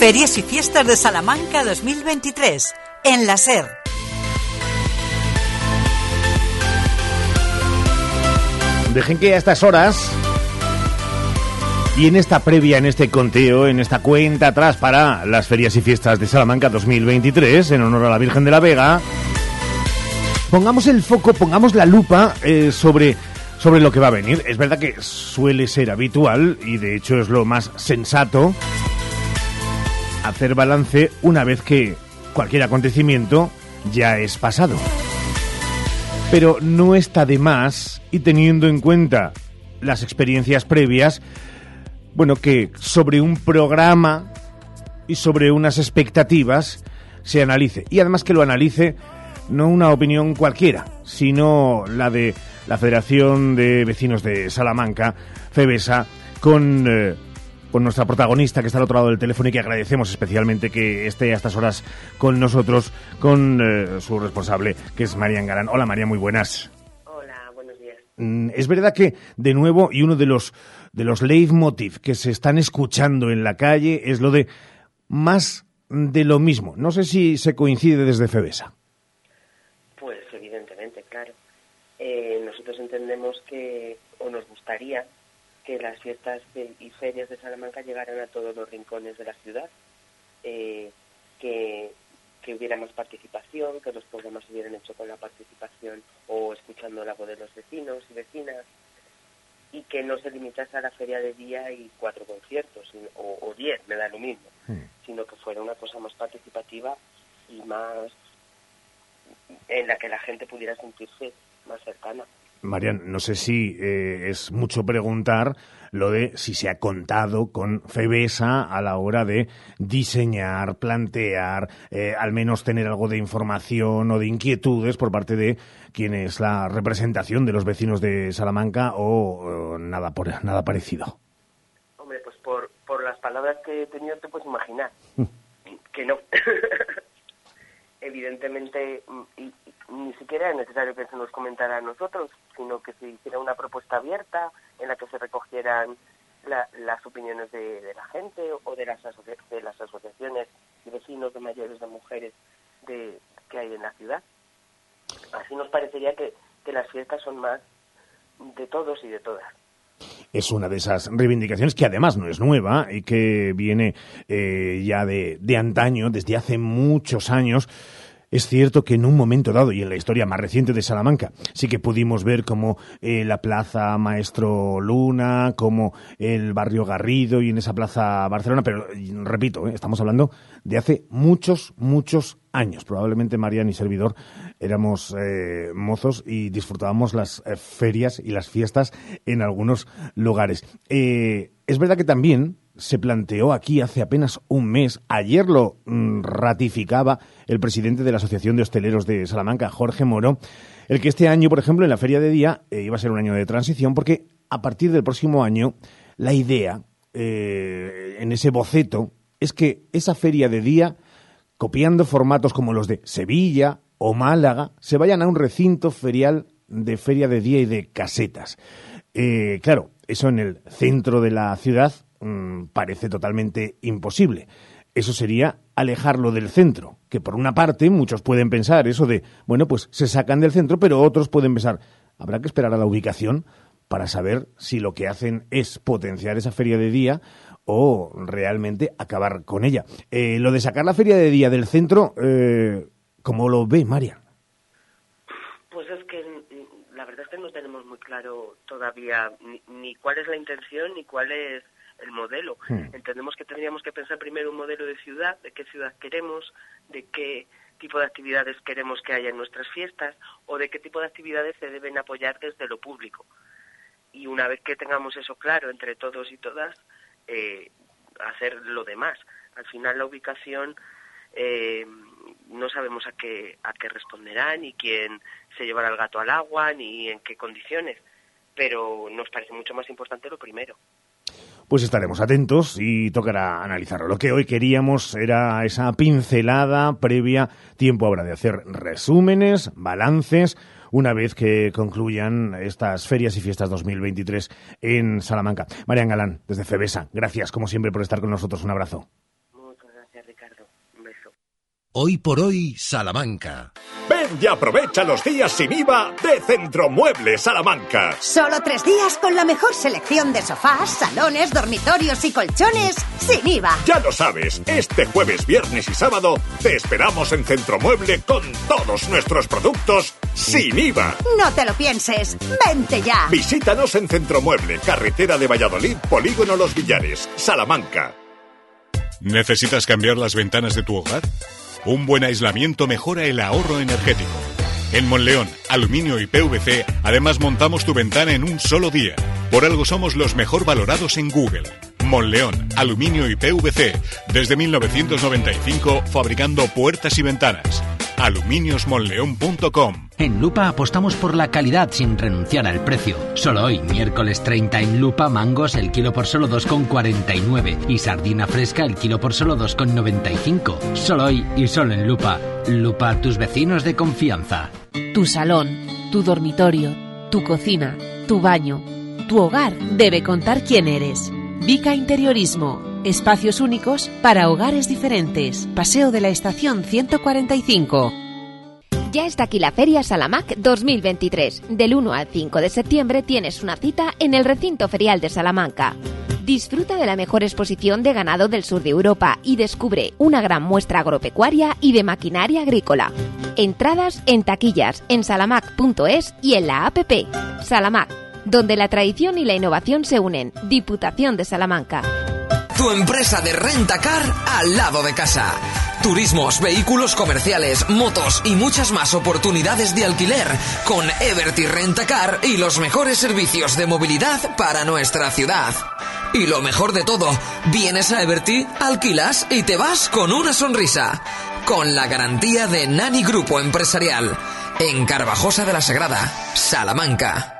Ferias y Fiestas de Salamanca 2023 en la SER. Dejen que a estas horas y en esta previa, en este conteo, en esta cuenta atrás para las ferias y fiestas de Salamanca 2023, en honor a la Virgen de la Vega, pongamos el foco, pongamos la lupa eh, sobre, sobre lo que va a venir. Es verdad que suele ser habitual y de hecho es lo más sensato hacer balance una vez que cualquier acontecimiento ya es pasado. Pero no está de más, y teniendo en cuenta las experiencias previas, bueno, que sobre un programa y sobre unas expectativas se analice. Y además que lo analice no una opinión cualquiera, sino la de la Federación de Vecinos de Salamanca, FEBESA, con... Eh, con nuestra protagonista que está al otro lado del teléfono y que agradecemos especialmente que esté a estas horas con nosotros, con eh, su responsable, que es Marian Garán. Hola María, muy buenas. Hola, buenos días. Mm, es verdad que, de nuevo, y uno de los, de los leitmotiv que se están escuchando en la calle es lo de más de lo mismo. No sé si se coincide desde FEBESA. Pues evidentemente, claro. Eh, nosotros entendemos que, o nos gustaría, que las fiestas y ferias de Salamanca llegaran a todos los rincones de la ciudad, eh, que, que, hubiera más participación, que los programas se hubieran hecho con la participación o escuchando la voz de los vecinos y vecinas, y que no se limitase a la feria de día y cuatro conciertos, o, o diez, me da lo mismo, sino que fuera una cosa más participativa y más en la que la gente pudiera sentirse más cercana. Marian, no sé si eh, es mucho preguntar lo de si se ha contado con Febesa a la hora de diseñar, plantear, eh, al menos tener algo de información o de inquietudes por parte de quien es la representación de los vecinos de Salamanca o, nada por nada parecido. Hombre, pues por, por las palabras que he tenido te puedes imaginar que no. Evidentemente, y, ni siquiera es necesario que se nos comentara a nosotros, sino que se hiciera una propuesta abierta en la que se recogieran las opiniones de, la gente o de las, de las asociaciones de vecinos, de mayores, de mujeres de, que hay en la ciudad. Así nos parecería que, las fiestas son más de todos y de todas es una de esas reivindicaciones que además no es nueva y que viene eh, ya de antaño, desde hace muchos años, es cierto que en un momento dado, y en la historia más reciente de Salamanca, sí que pudimos ver como eh, la plaza Maestro Luna, como el barrio Garrido y en esa plaza Barcelona, pero repito, eh, estamos hablando de hace muchos, muchos años. Probablemente Marian y servidor éramos eh, mozos y disfrutábamos las ferias y las fiestas en algunos lugares. es verdad que también se planteó aquí hace apenas un mes, ayer lo mm, ratificaba el presidente de la Asociación de Hosteleros de Salamanca, Jorge Moro, el que este año, por ejemplo, en la feria de día eh, iba a ser un año de transición porque a partir del próximo año la idea eh, en ese boceto es que esa feria de día, copiando formatos como los de Sevilla o Málaga, se vayan a un recinto ferial de feria de día y de casetas. Eh, claro, eso en el centro de la ciudad Mm, parece totalmente imposible. Eso sería alejarlo del centro, que por una parte muchos pueden pensar eso de, bueno, pues se sacan del centro, pero otros pueden pensar, habrá que esperar a la ubicación para saber si lo que hacen es potenciar esa feria de día o realmente acabar con ella. Eh, lo de sacar la feria de día del centro, eh, ¿cómo lo ve María? Pues es que mm, la verdad es que no tenemos muy claro todavía ni cuál es la intención ni cuál es el modelo. Hmm. Entendemos que tendríamos que pensar primero un modelo de ciudad, de qué ciudad queremos, de qué tipo de actividades queremos que haya en nuestras fiestas o de qué tipo de actividades se deben apoyar desde lo público. Y una vez que tengamos eso claro entre todos y todas, eh, hacer lo demás. Al final la ubicación eh, no sabemos a qué, a qué responderá, ni quién se llevará el gato al agua, ni en qué condiciones pero nos parece mucho más importante lo primero. Pues estaremos atentos y tocará analizarlo. Lo que hoy queríamos era esa pincelada previa, tiempo ahora de hacer resúmenes, balances, una vez que concluyan estas ferias y fiestas 2023 en Salamanca. Marian Galán, desde Febesa, gracias como siempre por estar con nosotros. Un abrazo. Muchas gracias, Ricardo. Un beso. Hoy por hoy, Salamanca. Ven y aprovecha los días sin IVA de Centromuebles Salamanca. Solo tres días con la mejor selección de sofás, salones, dormitorios y colchones sin IVA. Ya lo sabes, este jueves, viernes y sábado te esperamos en Centromueble con todos nuestros productos sin IVA. No te lo pienses, vente ya. Visítanos en Centromueble, carretera de Valladolid, Polígono Los Villares, Salamanca. ¿Necesitas cambiar las ventanas de tu hogar? Un buen aislamiento mejora el ahorro energético. En Monleón, Aluminio y PVC, además montamos tu ventana en un solo día. Por algo somos los mejor valorados en Google. Monleón, Aluminio y PVC, desde 1995 fabricando puertas y ventanas. aluminiosmonleón.com En Lupa apostamos por la calidad sin renunciar al precio. Solo hoy, miércoles 30 en Lupa, mangos el kilo por solo 2,49 y sardina fresca el kilo por solo 2,95. Solo hoy y solo en Lupa. Lupa, tus vecinos de confianza. Tu salón, tu dormitorio, tu cocina, tu baño, tu hogar debe contar quién eres. Vica Interiorismo. Espacios únicos para hogares diferentes. Paseo de la Estación 145. Ya está aquí la Feria Salamac 2023. Del 1 al 5 de septiembre tienes una cita en el recinto ferial de Salamanca. Disfruta de la mejor exposición de ganado del sur de Europa y descubre una gran muestra agropecuaria y de maquinaria agrícola. Entradas en taquillas en salamac.es y en la app. Salamac, donde la tradición y la innovación se unen. Diputación de Salamanca. Tu empresa de rentacar al lado de casa. Turismos, vehículos comerciales, motos y muchas más oportunidades de alquiler con Everty Rentacar y los mejores servicios de movilidad para nuestra ciudad. Y lo mejor de todo, vienes a Everty, alquilas y te vas con una sonrisa. Con la garantía de Nani Grupo Empresarial. En Carvajosa de la Sagrada, Salamanca.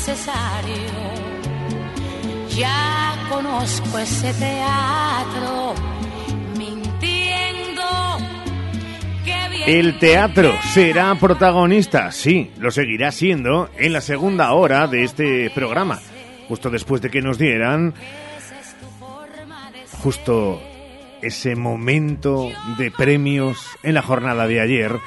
necesario. Ya conozco ese teatro, mintiendo. Que bien El teatro será protagonista, sí, lo seguirá siendo en la segunda hora de este programa, justo después de que nos dieran justo ese momento de premios en la jornada de ayer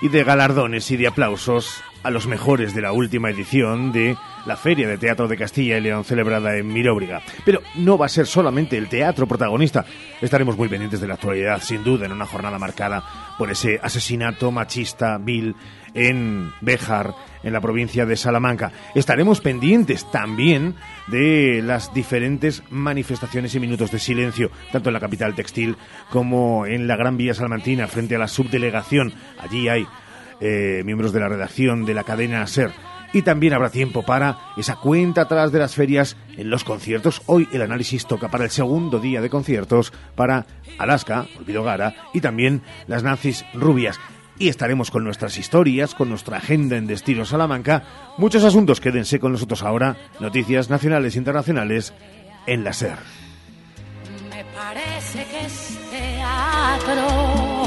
y de galardones y de aplausos a los mejores de la última edición de la Feria de Teatro de Castilla y León celebrada en Miróbriga. Pero no va a ser solamente el teatro protagonista. Estaremos muy pendientes de la actualidad, sin duda, en una jornada marcada por ese asesinato machista vil en Béjar, en la provincia de Salamanca. Estaremos pendientes también de las diferentes manifestaciones y minutos de silencio, tanto en la capital textil como en la Gran Vía Salmantina, frente a la subdelegación. Allí hay eh, miembros de la redacción de la cadena SER. Y también habrá tiempo para esa cuenta atrás de las ferias en los conciertos. Hoy el análisis toca para el segundo día de conciertos para Alaska, Olvido Gara, y también las nazis rubias. Y estaremos con nuestras historias, con nuestra agenda en Destino Salamanca. Muchos asuntos, quédense con nosotros ahora. Noticias nacionales e internacionales en la SER. me Parece que es teatro.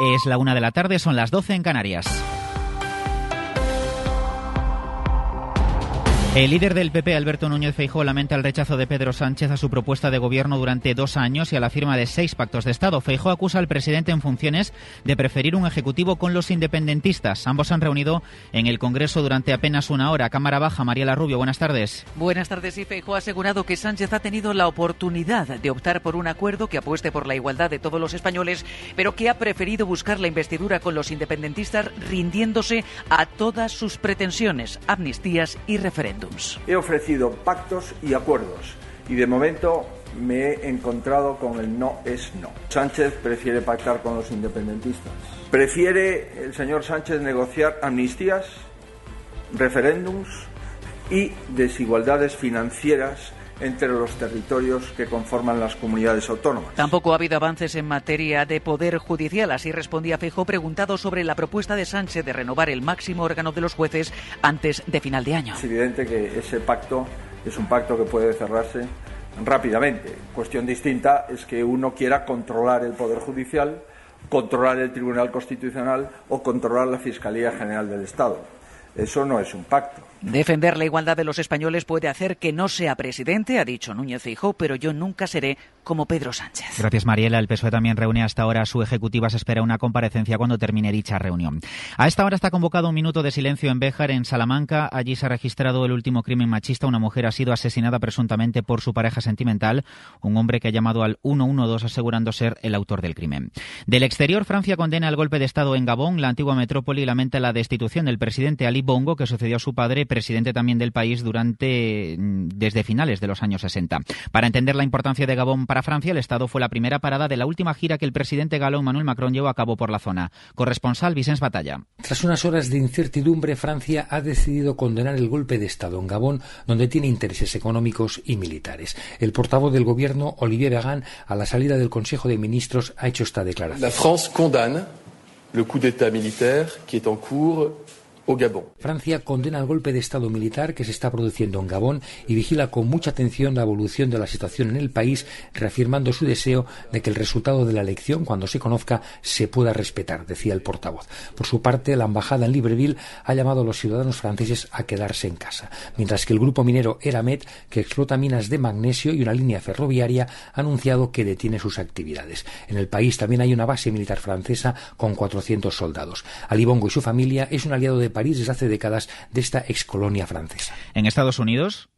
Es la una de la tarde, son las 12 en Canarias. El líder del PP, Alberto Núñez Feijóo, lamenta el rechazo de Pedro Sánchez a su propuesta de gobierno durante dos años y a la firma de seis pactos de Estado. Feijóo acusa al presidente en funciones de preferir un ejecutivo con los independentistas. Ambos han reunido en el Congreso durante apenas una hora. Cámara Baja, Mariela Rubio, buenas tardes. Buenas tardes. Y Feijóo ha asegurado que Sánchez ha tenido la oportunidad de optar por un acuerdo que apueste por la igualdad de todos los españoles, pero que ha preferido buscar la investidura con los independentistas rindiéndose a todas sus pretensiones, amnistías y referéndums. He ofrecido pactos y acuerdos y de momento me he encontrado con el no es no. Sánchez prefiere pactar con los independentistas. Prefiere el señor Sánchez negociar amnistías, referéndums y desigualdades financieras entre los territorios que conforman las comunidades autónomas. Tampoco ha habido avances en materia de poder judicial. Así respondía Feijó preguntado sobre la propuesta de Sánchez de renovar el máximo órgano de los jueces antes de final de año. Es evidente que ese pacto es un pacto que puede cerrarse rápidamente. Cuestión distinta es que uno quiera controlar el poder judicial, controlar el Tribunal Constitucional o controlar la Fiscalía General del Estado. Eso no es un pacto. Defender la igualdad de los españoles puede hacer que no sea presidente, ha dicho Núñez Feijóo, pero yo nunca seré como Pedro Sánchez. Gracias, Mariela. El PSOE también reúne hasta ahora a su ejecutiva. Se espera una comparecencia cuando termine dicha reunión. A esta hora está convocado un minuto de silencio en Béjar, en Salamanca. Allí se ha registrado el último crimen machista. Una mujer ha sido asesinada presuntamente por su pareja sentimental, un hombre que ha llamado al 112 asegurando ser el autor del crimen. Del exterior, Francia condena el golpe de Estado en Gabón. La antigua metrópoli lamenta la destitución del presidente Ali Bongo, que sucedió a su padre presidente también del país durante mm, desde finales de los años 60. Para entender la importancia de Gabón para Francia, el Estado fue la primera parada de la última gira que el presidente galo Manuel Macron llevó a cabo por la zona. Corresponsal Vicens Batalla. Tras unas horas de incertidumbre, Francia ha decidido condenar el golpe de Estado en Gabón, donde tiene intereses económicos y militares. El portavoz del gobierno, Olivier Véran, a la salida del Consejo de Ministros, ha hecho esta declaración. La France condamne le coup d'État militaire qui est en cours Francia condena el golpe de Estado militar que se está produciendo en Gabón y vigila con mucha atención la evolución de la situación en el país, reafirmando su deseo de que el resultado de la elección, cuando se conozca, se pueda respetar, decía el portavoz. Por su parte, la embajada en Libreville ha llamado a los ciudadanos franceses a quedarse en casa, mientras que el grupo minero Eramet, que explota minas de magnesio y una línea ferroviaria, ha anunciado que detiene sus actividades. En el país también hay una base militar francesa con 400 soldados. Ali Bongo y su familia es un aliado de París desde hace décadas de esta excolonia francesa. En Estados Unidos,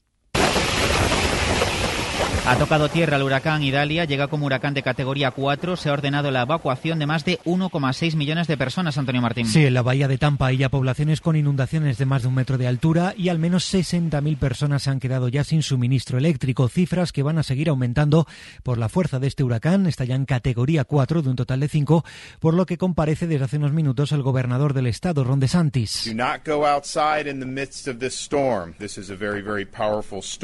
ha tocado tierra el huracán Idalia, llega como huracán de categoría 4. Se ha ordenado la evacuación de más de 1,6 millones de personas, Antonio Martín. Sí, en la bahía de Tampa hay ya poblaciones con inundaciones de más de un metro de altura y al menos 60.000 personas se han quedado ya sin suministro eléctrico. Cifras que van a seguir aumentando por la fuerza de este huracán. Está ya en categoría 4 de un total de 5, por lo que comparece desde hace unos minutos el gobernador del estado, Ron DeSantis.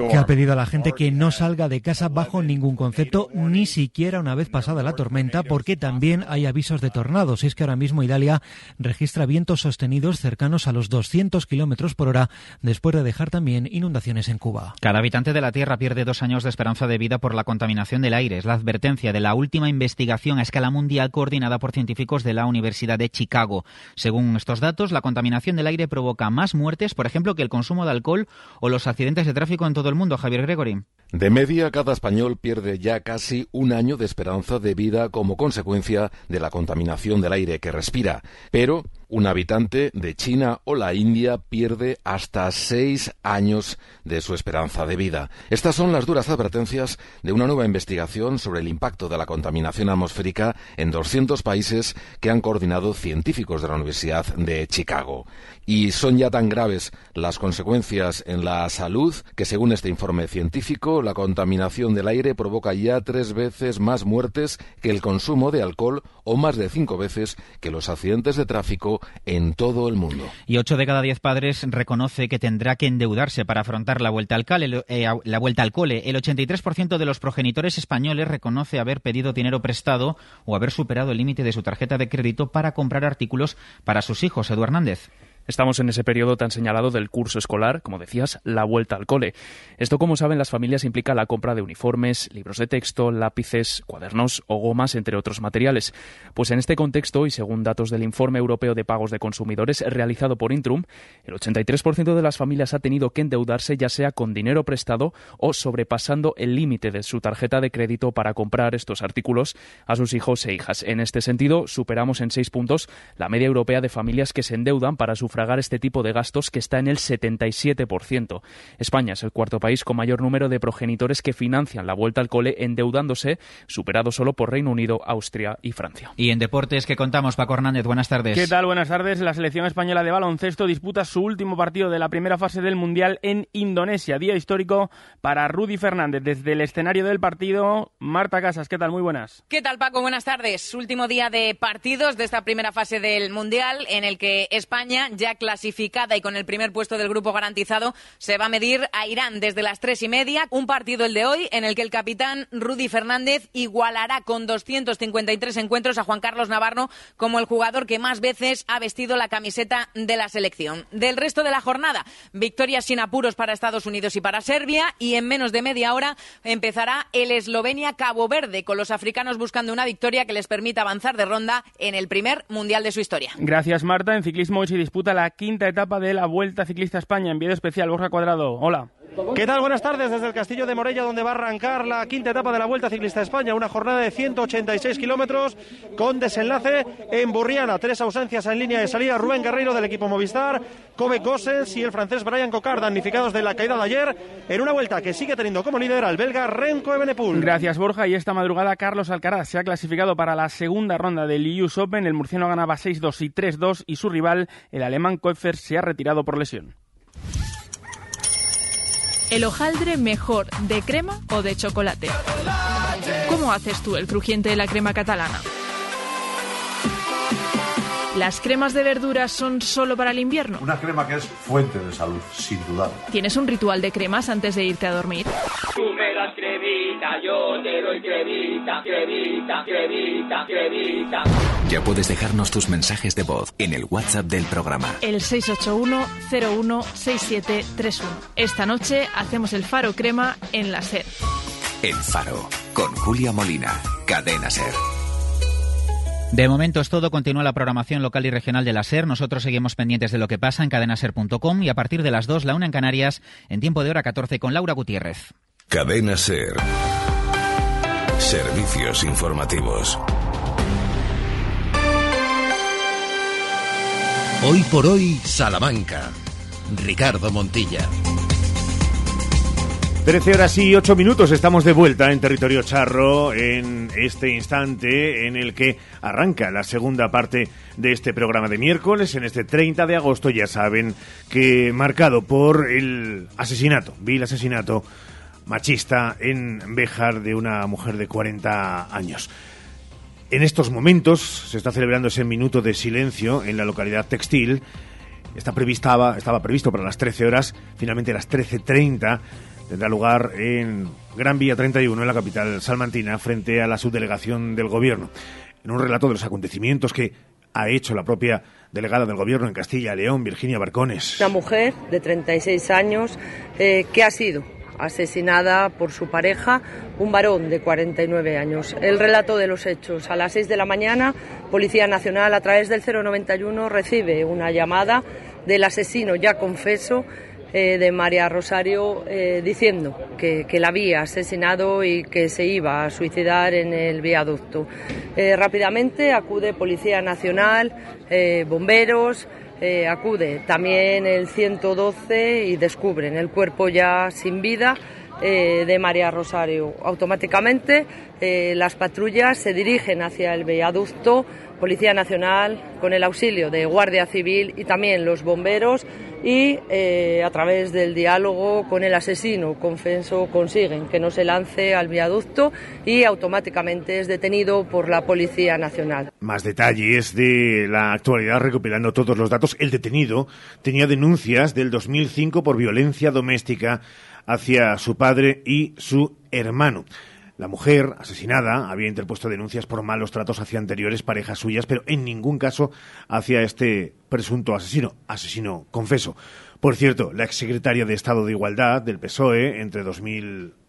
Que ha pedido a la gente que no salga de casa bajo ningún concepto, ni siquiera una vez pasada la tormenta, porque también hay avisos de tornados. Es que ahora mismo Italia registra vientos sostenidos cercanos a los 200 kilómetros por hora, después de dejar también inundaciones en Cuba. Cada habitante de la Tierra pierde dos años de esperanza de vida por la contaminación del aire. Es la advertencia de la última investigación a escala mundial coordinada por científicos de la Universidad de Chicago. Según estos datos, la contaminación del aire provoca más muertes, por ejemplo, que el consumo de alcohol o los accidentes de tráfico en todo el mundo. Javier Gregory. De media, cada español pierde ya casi un año de esperanza de vida como consecuencia de la contaminación del aire que respira. Pero un habitante de China o la India pierde hasta seis años de su esperanza de vida. Estas son las duras advertencias de una nueva investigación sobre el impacto de la contaminación atmosférica en 200 países que han coordinado científicos de la Universidad de Chicago. Y son ya tan graves las consecuencias en la salud que, según este informe científico, la contaminación del aire provoca ya tres veces más muertes que el consumo de alcohol o más de cinco veces que los accidentes de tráfico en todo el mundo. Y 8 de cada 10 padres reconoce que tendrá que endeudarse para afrontar la vuelta al, cole. Eh. El 83% de los progenitores españoles reconoce haber pedido dinero prestado o haber superado el límite de su tarjeta de crédito para comprar artículos para sus hijos. Eduardo Hernández. Estamos en ese periodo tan señalado del curso escolar, como decías, la vuelta al cole. Esto, como saben las familias, implica la compra de uniformes, libros de texto, lápices, cuadernos o gomas, entre otros materiales. Pues en este contexto, y según datos del Informe Europeo de Pagos de Consumidores realizado por Intrum, el 83% de las familias ha tenido que endeudarse ya sea con dinero prestado o sobrepasando el límite de su tarjeta de crédito para comprar estos artículos a sus hijos e hijas. En este sentido, superamos en seis puntos la media europea de familias que se endeudan para sufragar este tipo de gastos que está en el 77%. España es el cuarto país con mayor número de progenitores que financian la vuelta al cole endeudándose, superado solo por Reino Unido, Austria y Francia. Y en deportes que contamos, Paco Hernández, buenas tardes. ¿Qué tal? Buenas tardes. La selección española de baloncesto disputa su último partido de la primera fase del Mundial en Indonesia. Día histórico para Rudy Fernández. Desde el escenario del partido, Marta Casas, ¿qué tal? Muy buenas. ¿Qué tal, Paco? Buenas tardes. Último día de partidos de esta primera fase del Mundial en el que España ya clasificada y con el primer puesto del grupo garantizado, se va a medir a Irán desde las tres y media. Un partido el de hoy en el que el capitán Rudy Fernández igualará con 253 encuentros a Juan Carlos Navarro como el jugador que más veces ha vestido la camiseta de la selección. Del resto de la jornada, victorias sin apuros para Estados Unidos y para Serbia y en menos de media hora empezará el Eslovenia-Cabo Verde con los africanos buscando una victoria que les permita avanzar de ronda en el primer mundial de su historia. Gracias, Marta. En ciclismo hoy se disputa la quinta etapa de la Vuelta Ciclista España. Enviado especial, Borja Cuadrado. Hola. ¿Qué tal? Buenas tardes desde el Castillo de Morella, donde va a arrancar la quinta etapa de la Vuelta Ciclista España. Una jornada de 186 kilómetros con desenlace en Burriana. Tres ausencias en línea de salida. Rubén Guerreiro del equipo Movistar, Kobe Gossens y el francés Brian Cocard, damnificados de la caída de ayer en una vuelta que sigue teniendo como líder al belga Renko Evenepoel. Gracias, Borja. Y esta madrugada Carlos Alcaraz se ha clasificado para la segunda ronda del US Open. El murciano ganaba 6-2 y 3-2 y su rival, el alemán Koepfer, se ha retirado por lesión. El hojaldre mejor de crema o de chocolate. ¿Cómo haces tú el crujiente de la crema catalana? ¿Las cremas de verduras son solo para el invierno? Una crema que es fuente de salud, sin duda. ¿Tienes un ritual de cremas antes de irte a dormir? Tú me das cremita, yo te doy cremita, cremita, cremita, cremita. Ya puedes dejarnos tus mensajes de voz en el WhatsApp del programa. El 681-016731. Esta noche hacemos el faro crema en la SER. El Faro, con Julia Molina, Cadena SER. De momento es todo. Continúa la programación local y regional de la SER. Nosotros seguimos pendientes de lo que pasa en cadenaser.com y a partir de las 2, la una en Canarias, en tiempo de hora 14 con Laura Gutiérrez. Cadena SER. Servicios informativos. Hoy por hoy, Salamanca. Ricardo Montilla. 13 horas y 8 minutos, estamos de vuelta en territorio charro en este instante en el que arranca la segunda parte de este programa de miércoles, en este 30 de agosto, ya saben que marcado por el asesinato, vil asesinato machista en Béjar de una mujer de 40 años. En estos momentos se está celebrando ese minuto de silencio en la localidad textil. Está prevista, estaba previsto para las 13 horas, finalmente las 13.30 tendrá lugar en Gran Vía 31, en la capital salmantina, frente a la subdelegación del Gobierno. En un relato de los acontecimientos que ha hecho la propia delegada del Gobierno en Castilla y León, Virginia Barcones. Una mujer de 36 años eh, que ha sido asesinada por su pareja, un varón de 49 años. El relato de los hechos. A las 6 de la mañana, Policía Nacional, a través del 091, recibe una llamada del asesino ya confeso eh, de María Rosario eh, diciendo que, que, la había asesinado y que se iba a suicidar en el viaducto. Eh, rápidamente acude Policía Nacional, bomberos, acude también el 112 y descubren el cuerpo ya sin vida de María Rosario. Automáticamente las patrullas se dirigen hacia el viaducto, Policía Nacional, con el auxilio de Guardia Civil y también los bomberos y eh, a través del diálogo con el asesino confeso consiguen que no se lance al viaducto y automáticamente es detenido por la Policía Nacional. Más detalles de la actualidad recopilando todos los datos. El detenido tenía denuncias del 2005 por violencia doméstica hacia su padre y su hermano. La mujer asesinada había interpuesto denuncias por malos tratos hacia anteriores parejas suyas, pero en ningún caso hacia este presunto asesino, asesino confeso. Por cierto, la exsecretaria de Estado de Igualdad del PSOE entre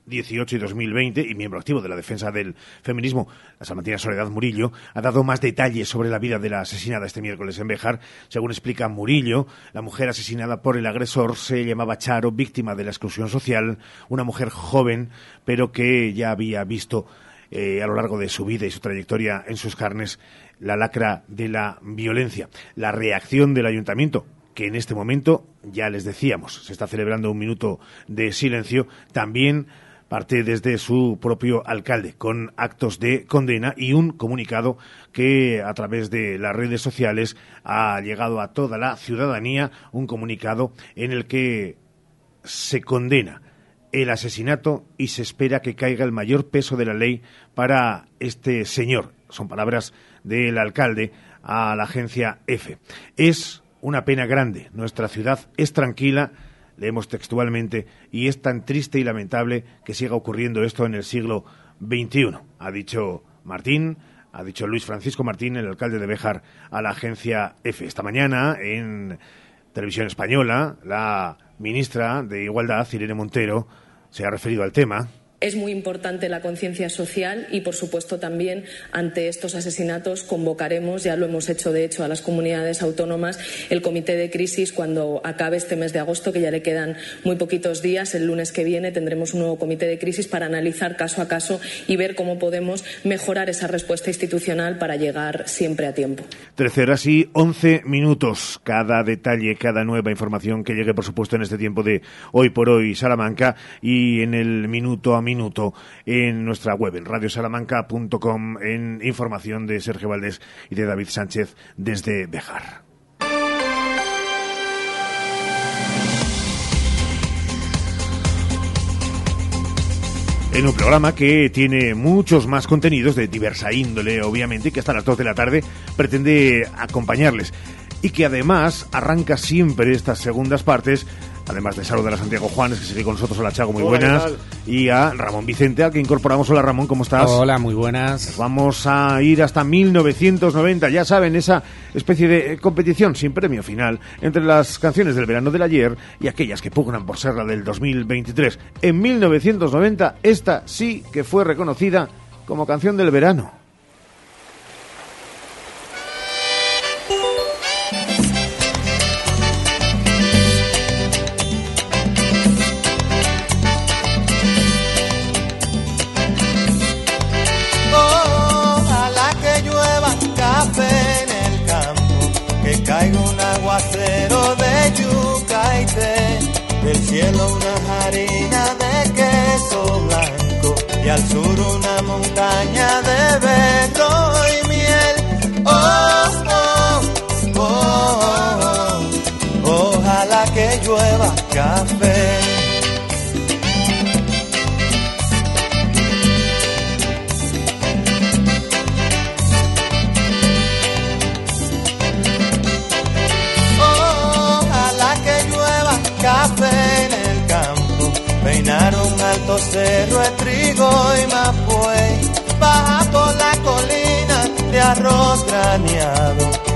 2018 y 2020 y miembro activo de la defensa del feminismo, la salmantina Soledad Murillo, ha dado más detalles sobre la vida de la asesinada este miércoles en Béjar. Según explica Murillo, la mujer asesinada por el agresor se llamaba Charo, víctima de la exclusión social, una mujer joven, pero que ya había visto eh, a lo largo de su vida y su trayectoria en sus carnes la lacra de la violencia. La reacción del ayuntamiento, que en este momento, ya les decíamos, se está celebrando un minuto de silencio, también parte desde su propio alcalde, con actos de condena y un comunicado que a través de las redes sociales ha llegado a toda la ciudadanía, un comunicado en el que se condena el asesinato y se espera que caiga el mayor peso de la ley para este señor. Son palabras del alcalde a la agencia EFE. Es una pena grande. Nuestra ciudad es tranquila, leemos textualmente, y es tan triste y lamentable que siga ocurriendo esto en el siglo XXI, ha dicho Martín, ha dicho Luis Francisco Martín, el alcalde de Béjar, a la agencia EFE. Esta mañana, en televisión española, la ministra de Igualdad, Irene Montero, se ha referido al tema es muy importante la conciencia social y, por supuesto, también ante estos asesinatos convocaremos, ya lo hemos hecho de hecho a las comunidades autónomas, el comité de crisis cuando acabe este mes de agosto, que ya le quedan muy poquitos días. El lunes que viene tendremos un nuevo comité de crisis para analizar caso a caso y ver cómo podemos mejorar esa respuesta institucional para llegar siempre a tiempo. Trece horas y once minutos. Cada detalle, cada nueva información que llegue, por supuesto, en este tiempo de hoy por hoy Salamanca y en el minuto a minuto en nuestra web, en radiosalamanca.com, en información de Sergio Valdés y de David Sánchez desde Bejar. en un programa que tiene muchos más contenidos de diversa índole, obviamente, que hasta las 2 de la tarde pretende acompañarles. Y que además arranca siempre estas segundas partes Además de saludar a Santiago Juanes, que sigue con nosotros. Hola, Chago, muy Hola, buenas. Y a Ramón Vicente, al que incorporamos. Hola, Ramón, ¿cómo estás? Hola, muy buenas. Nos vamos a ir hasta 1990. Ya saben, esa especie de competición sin premio final entre las canciones del verano del ayer y aquellas que pugnan por ser la del 2023. En 1990, esta sí que fue reconocida como canción del verano. Cielo una harina de queso blanco y al sur una montaña de berro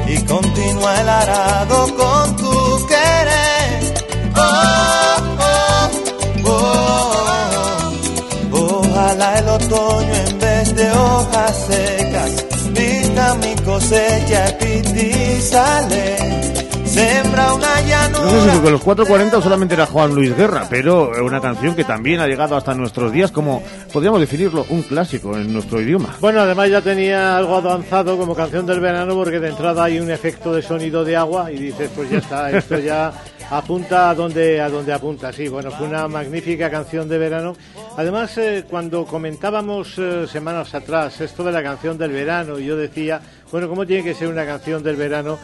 y continúa el arado con tu querer. Oh, oh, oh, oh. Ojalá el otoño en vez de hojas secas vista mi cosecha y sale. Sembra una No sé si con los 440 solamente era Juan Luis Guerra, pero una canción que también ha llegado hasta nuestros días como, podríamos definirlo, un clásico en nuestro idioma. Bueno, además ya tenía algo avanzado como canción del verano porque de entrada hay un efecto de sonido de agua y dices, pues ya está, esto ya apunta a donde, a donde apunta. Sí, bueno, fue una magnífica canción de verano. Además, eh, cuando comentábamos eh, semanas atrás esto de la canción del verano, y yo decía, bueno, ¿cómo tiene que ser una canción del verano?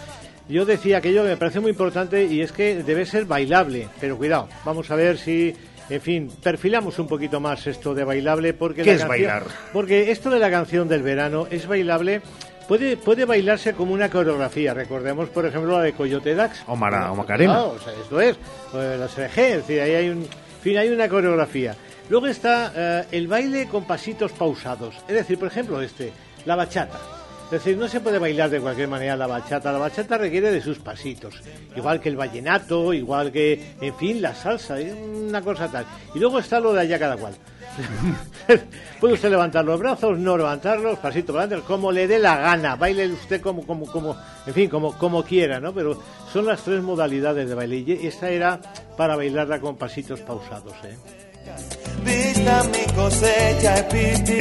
Yo decía aquello que me parece muy importante y es que debe ser bailable, pero cuidado, vamos a ver si en fin, perfilamos un poquito más esto de bailable porque ¿Qué la es canción- bailar? Porque esto de la canción del verano es bailable puede puede bailarse como una coreografía. Recordemos, por ejemplo, la de Coyote Dax. O Mara- o Macarena. Claro, o sea, esto es eh, la SRG, es decir, ahí hay un, en fin, hay una coreografía. Luego está eh, el baile con pasitos pausados, es decir, por ejemplo, este, la bachata. Es decir, no se puede bailar de cualquier manera la bachata. La bachata requiere de sus pasitos. Igual que el vallenato, igual que, en fin, la salsa, una cosa tal. Y luego está lo de allá cada cual. Puede usted levantar los brazos, no levantarlos, pasito para adelante, como le dé la gana. Baile usted como, como, como, en fin, como, como quiera, ¿no? Pero son las tres modalidades de baile. Y esta era para bailarla con pasitos pausados, ¿eh?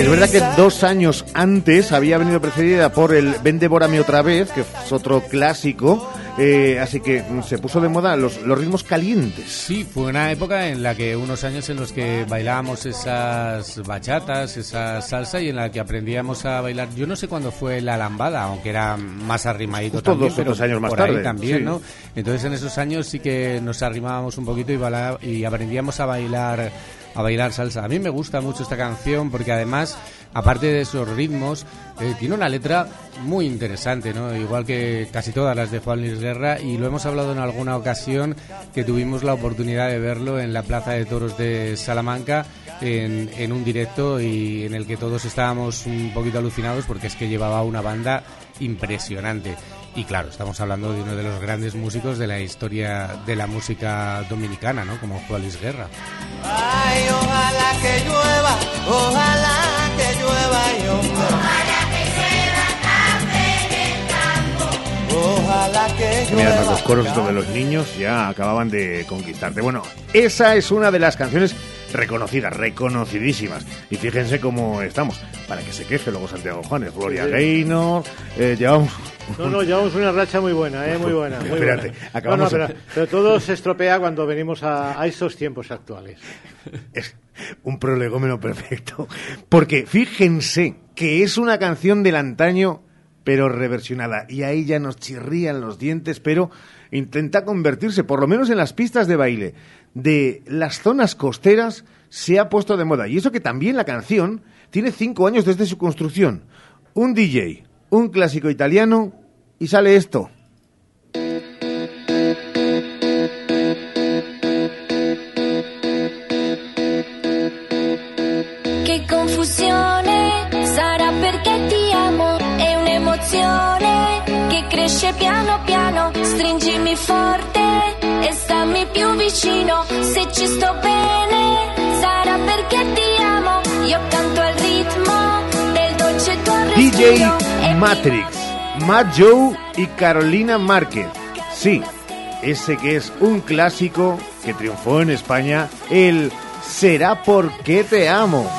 Es verdad que dos años antes había venido precedida por el Ven Devórame otra vez, que es otro clásico, eh, así que mm, se puso de moda los, los ritmos calientes. Sí, fue una época en la que unos años en los que bailábamos esas bachatas, esa salsa y en la que aprendíamos a bailar. Yo no sé cuándo fue la lambada, aunque era más arrimadito Justo también, dos- pero dos años más por ahí tarde, también, sí. ¿no? Entonces en esos años sí que nos arrimábamos un poquito y, baila- y aprendíamos a bailar a bailar salsa. A mí me gusta mucho esta canción porque además, aparte de esos ritmos, eh, tiene una letra muy interesante, ¿no? Igual que casi todas las de Juan Luis Guerra y lo hemos hablado en alguna ocasión que tuvimos la oportunidad de verlo en la Plaza de Toros de Salamanca en, en un directo y en el que todos estábamos un poquito alucinados porque es que llevaba una banda impresionante. Y claro, estamos hablando de uno de los grandes músicos de la historia de la música dominicana, ¿no? Como Juan Luis Guerra. Ay, ojalá que llueva, ojalá que llueva y. Ojalá que Mira, además, llueva. los coros estos de los niños ya acababan de conquistarte. Bueno, esa es una de las canciones reconocidas, reconocidísimas. Y fíjense cómo estamos. Para que se queje luego Santiago Juanes, Gloria Sí, sí. Gaynor, eh, llevamos... No, no, llevamos una racha muy buena, ¿eh? Muy buena. Muy Espérate, buena. acabamos No, no, pero todo se estropea cuando venimos a, a estos tiempos actuales. Es un prolegómeno perfecto. Porque fíjense que es una canción del antaño, pero reversionada. Y ahí ya nos chirrían los dientes, pero intenta convertirse, por lo menos en las pistas de baile de las zonas costeras, se ha puesto de moda. Y eso que también la canción tiene cinco años desde su construcción. Un DJ, un clásico italiano, y sale esto. Vicino, se ci sto bene sarà perché ti amo, io canto al ritmo del dolce tuo DJ respiro e Matrix, Matt Joe y Carolina Márquez. Sí, ese que es un clásico que triunfó en España, el Será porque te amo.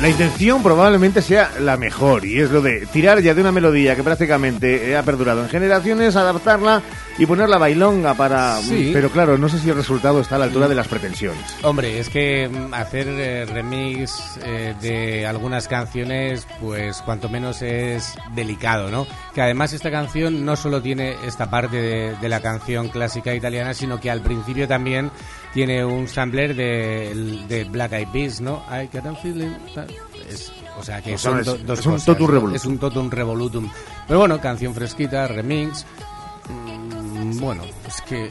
La intención probablemente sea la mejor y es lo de tirar ya de una melodía que prácticamente ha perdurado en generaciones, adaptarla y ponerla bailonga para... Sí. Pero claro, no sé si el resultado está a la altura de las pretensiones. Hombre, es que mm, hacer eh, remix eh, de algunas canciones, pues cuanto menos es delicado, ¿no? Que además esta canción no solo tiene esta parte de, de la canción clásica italiana, sino que al principio también tiene un sampler de, de Black Eyed Peas, ¿no? I got a feeling that- es- o sea que son es- do- dos es un totum revolutum. Es un totum revolutum. Pero bueno, canción fresquita, remix. mm, Bueno, es que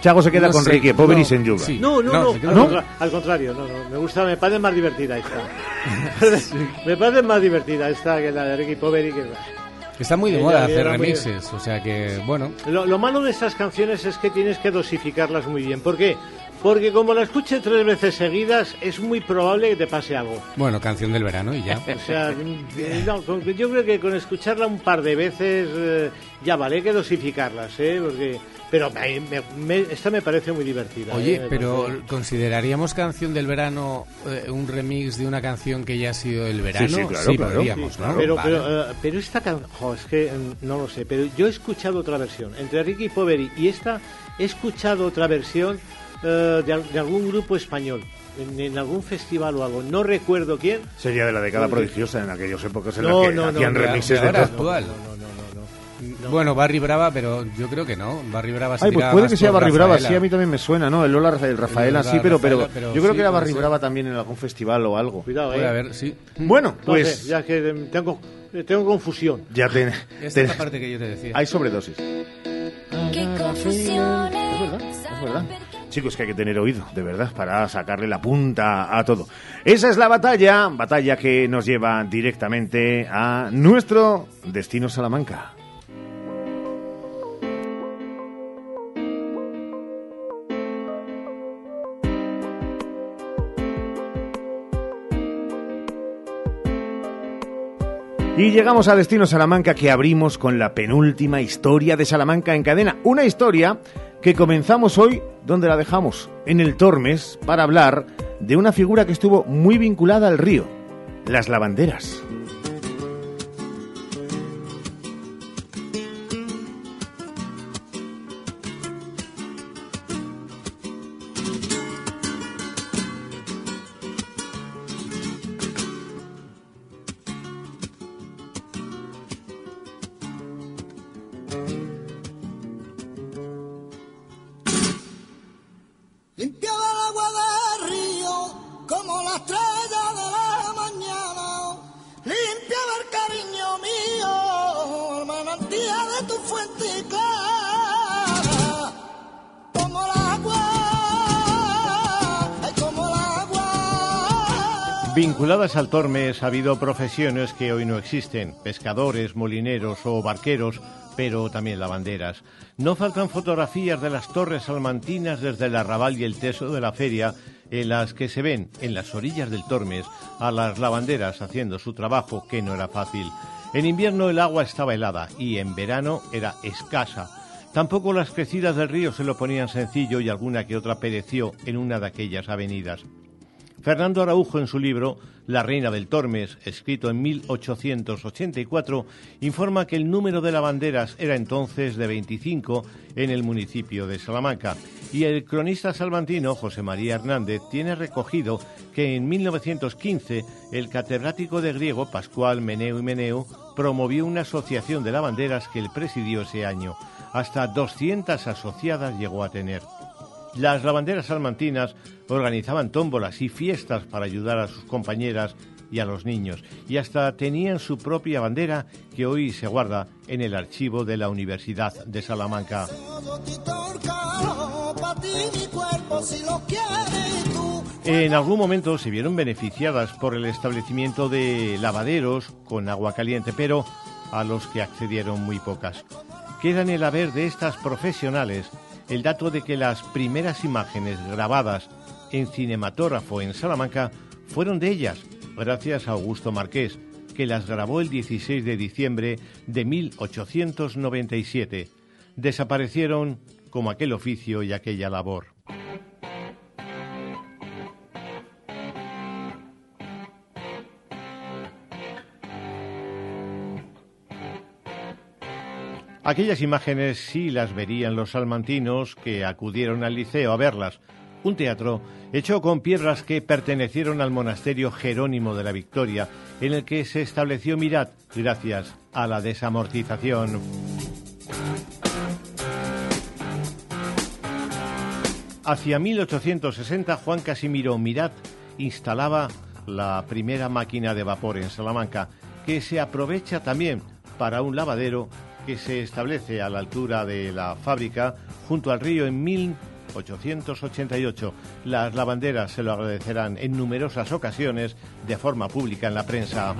Chago se queda No con sé, Ricky, Poveri no, y Senjuga. sí. No, no, no, al, con- contra- al contrario, no, no, me gusta, me parece más divertida esta. me parece más divertida esta que la de Ricky Poveri. Que... Está muy de Ella moda hacer remixes, o sea que, bueno. Lo, lo malo de estas canciones es que tienes que dosificarlas muy bien. ¿Por qué? Porque como la escuche tres veces seguidas, es muy probable que te pase algo. Bueno, canción del verano y ya. O sea, eh, no, con- yo creo que con escucharla un par de veces eh, ya vale, hay que dosificarlas, ¿eh? Porque, pero me- me- me- esta me parece muy divertida. Oye, ¿eh? Pero ¿consideraríamos canción del verano eh, un remix de una canción que ya ha sido el verano? sí, claro, claro. podríamos, Sí, ¿no? Pero, Vale. pero, pero esta canción, es que no lo sé, pero yo he escuchado otra versión. Entre Ricky Poveri y esta, he escuchado otra versión de, al- de algún grupo español, en, en algún festival o algo. No recuerdo quién. Sería de la década Porque- prodigiosa en aquellas épocas en No, las que no, no, hacían no, remixes de de actual. Bueno, Barry Brava, pero yo creo que no. Barry Brava se Ay, pues puede que sea Barry Brava, Rafaela. sí, a mí también me suena, ¿no? El Lola Rafa- el Rafaela, El Lola sí, pero, pero, Rafaela, pero yo creo sí, que era Barry ser. Brava también en algún festival o algo. Cuidado, Puede eh. haber, sí. Bueno, No pues sé, ya que eh, tengo, eh, tengo confusión. ya te, Esta es la parte que yo te decía. hay sobredosis. Che confusione. Es verdad. Chicos, que hay que tener oído, de verdad, para sacarle la punta a todo. Esa es la batalla, batalla que nos lleva directamente a nuestro destino Salamanca. Y llegamos a Destino Salamanca que abrimos con la penúltima historia de Salamanca en cadena. Una historia que comenzamos hoy donde la dejamos, en el Tormes, para hablar de una figura que estuvo muy vinculada al río, las lavanderas. Tormes ha habido profesiones que hoy no existen, pescadores, molineros o barqueros, pero también lavanderas. No faltan fotografías de las torres salmantinas desde el arrabal y el teso de la feria, en las que se ven en las orillas del Tormes a las lavanderas haciendo su trabajo, que no era fácil. En invierno el agua estaba helada y en verano era escasa. Tampoco las crecidas del río se lo ponían sencillo y alguna que otra pereció en una de aquellas avenidas. Fernando Araujo, en su libro La Reina del Tormes, escrito en 1884, informa que el número de lavanderas era entonces de 25 en el municipio de Salamanca. Y el cronista salmantino José María Hernández tiene recogido que en 1915 el catedrático de griego Pascual Meneu y Meneu promovió una asociación de lavanderas que él presidió ese año. Hasta 200 asociadas llegó a tener. Las lavanderas salmantinas organizaban tómbolas y fiestas para ayudar a sus compañeras y a los niños, y hasta tenían su propia bandera que hoy se guarda en el archivo de la Universidad de Salamanca. En algún momento se vieron beneficiadas por el establecimiento de lavaderos con agua caliente, pero a los que accedieron muy pocas. Queda en el haber de estas profesionales el dato de que las primeras imágenes grabadas en cinematógrafo en Salamanca fueron de ellas, gracias a Augusto Marqués, que las grabó el 16 de diciembre de 1897. Desaparecieron como aquel oficio y aquella labor. Aquellas imágenes sí las verían los salmantinos que acudieron al liceo a verlas. Un teatro hecho con piedras que pertenecieron al monasterio Jerónimo de la Victoria, en el que se estableció Mirat gracias a la desamortización. Hacia 1860, Juan Casimiro Mirat instalaba la primera máquina de vapor en Salamanca, que se aprovecha también para un lavadero que se establece a la altura de la fábrica junto al río en 1888. Las lavanderas se lo agradecerán en numerosas ocasiones de forma pública en la prensa.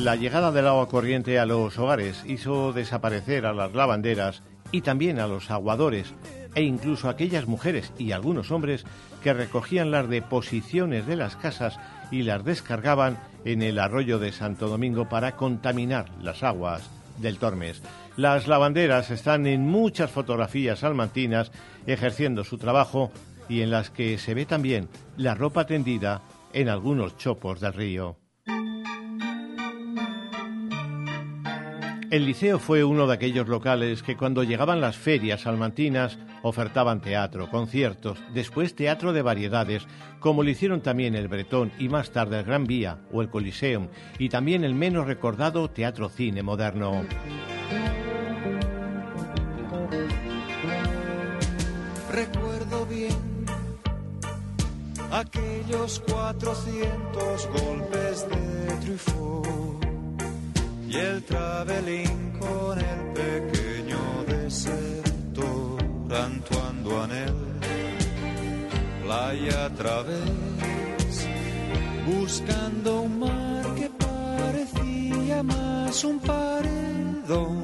La llegada del agua corriente a los hogares hizo desaparecer a las lavanderas y también a los aguadores e incluso aquellas mujeres y algunos hombres que recogían las deposiciones de las casas y las descargaban en el arroyo de Santo Domingo para contaminar las aguas del Tormes. Las lavanderas están en muchas fotografías salmantinas ejerciendo su trabajo y en las que se ve también la ropa tendida en algunos chopos del río. El liceo fue uno de aquellos locales que cuando llegaban las ferias salmantinas ofertaban teatro, conciertos, después teatro de variedades, como lo hicieron también el Bretón y más tarde el Gran Vía o el Coliseum, y también el menos recordado teatro cine moderno. Recuerdo bien aquellos 400 golpes de triunfo y el traveling con el pequeño deserto Antoine Anel, playa a través, buscando un mar que parecía más un paredón.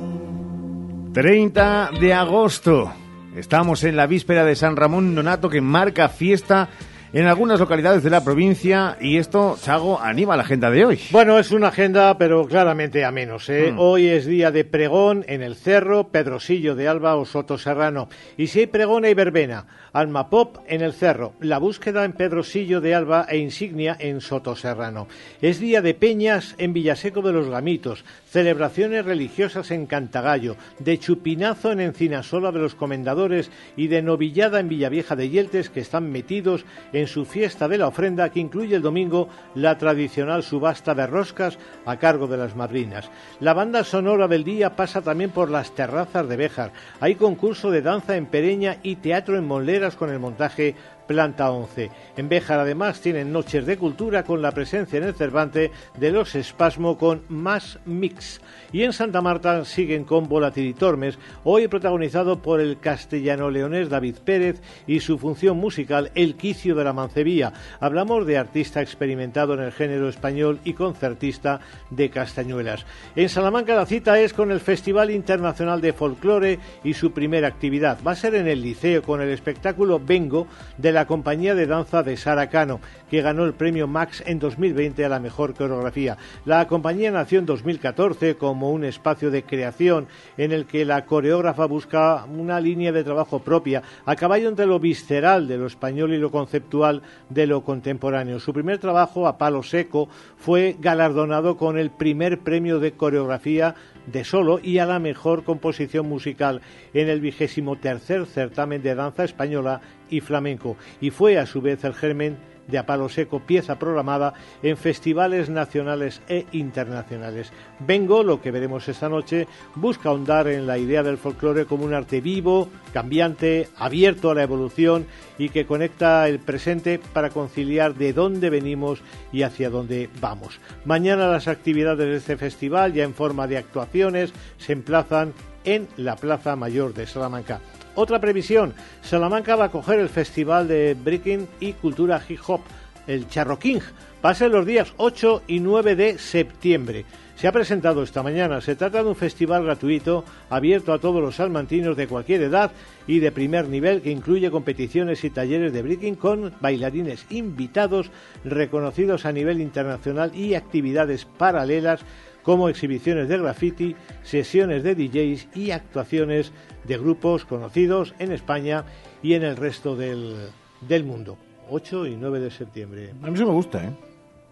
30 de agosto. Estamos en la víspera de San Ramón Nonato que marca fiesta en algunas localidades de la provincia y esto, Chago, anima la agenda de hoy. Bueno, es una agenda, pero claramente a menos. ¿eh? Mm. Hoy es día de pregón en el Cerro, Pedrosillo de Alba o Soto Serrano. Y si hay pregón, hay verbena. Alma Pop en el Cerro, la búsqueda en Pedrosillo de Alba e insignia en Soto Serrano. Es día de peñas en Villaseco de los Gamitos, celebraciones religiosas en Cantagallo, de chupinazo en Encinasola de los Comendadores y de novillada en Villavieja de Yeltes que están metidos en su fiesta de la ofrenda que incluye el domingo la tradicional subasta de roscas a cargo de las madrinas. La banda sonora del día pasa también por las terrazas de Béjar. Hay concurso de danza en Pereña y teatro en Monleras con el montaje Planta 11. En Béjar además tienen noches de cultura con la presencia en el Cervante de los Espasmo con Más Mix. Y en Santa Marta siguen con Volatilitormes, hoy protagonizado por el castellano-leonés David Pérez y su función musical El Quicio de la Mancebía. Hablamos de artista experimentado en el género español y concertista de Castañuelas. En Salamanca la cita es con el Festival Internacional de Folclore y su primera actividad. Va a ser en el Liceo con el espectáculo Vengo de la compañía de danza de Sara Cano, que ganó el premio Max en 2020 a la mejor coreografía. La compañía nació en 2014 como un espacio de creación en el que la coreógrafa busca una línea de trabajo propia, a caballo entre lo visceral de lo español y lo conceptual de lo contemporáneo. Su primer trabajo, a palo seco, fue galardonado con el primer premio de coreografía de solo y a la mejor composición musical en el vigésimo tercer certamen de danza española y flamenco y fue a su vez el germen de A Palo Seco, pieza programada en festivales nacionales e internacionales. Vengo, lo que veremos esta noche, busca ahondar en la idea del folclore como un arte vivo, cambiante, abierto a la evolución y que conecta el presente para conciliar de dónde venimos y hacia dónde vamos. Mañana las actividades de este festival, ya en forma de actuaciones, se emplazan en la Plaza Mayor de Salamanca. Otra previsión, Salamanca va a coger el Festival de Breaking y Cultura Hip Hop, el Charro King. Va a ser los días 8 y 9 de septiembre. Se ha presentado esta mañana. Se trata de un festival gratuito abierto a todos los salmantinos de cualquier edad y de primer nivel que incluye competiciones y talleres de breaking con bailarines invitados reconocidos a nivel internacional y actividades paralelas como exhibiciones de graffiti, sesiones de DJs y actuaciones de grupos conocidos en España y en el resto del, del mundo. 8 y 9 de septiembre. A mí sí me gusta, ¿eh?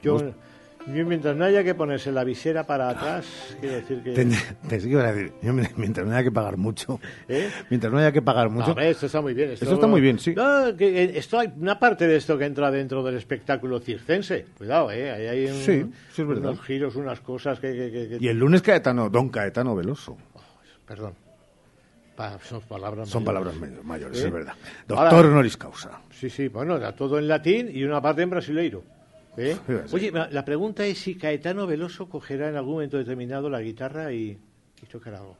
Yo, Me gusta. Yo mientras no haya que ponerse la visera para atrás, quiero decir que... Te, te sí que iba a decir, yo, mientras no haya que pagar mucho, ¿Eh? mientras no haya que pagar mucho, No, esto está muy bien. Esto, Esto está muy bien, sí. No, que, eh, esto hay una parte de esto que entra dentro del espectáculo circense. Cuidado, ¿eh? Ahí hay un- Sí, sí es verdad. unos giros, unas cosas que... que- y el lunes Caetano, don Caetano Veloso. Perdón. Pa- son palabras Son mayores. palabras mayores, ¿Eh? es verdad. Ahora- Doctor honoris causa. Sí, sí, bueno, era todo en latín y una parte en brasileiro. ¿Eh? Oye, la pregunta es si Caetano Veloso cogerá en algún momento determinado la guitarra y, y tocará algo.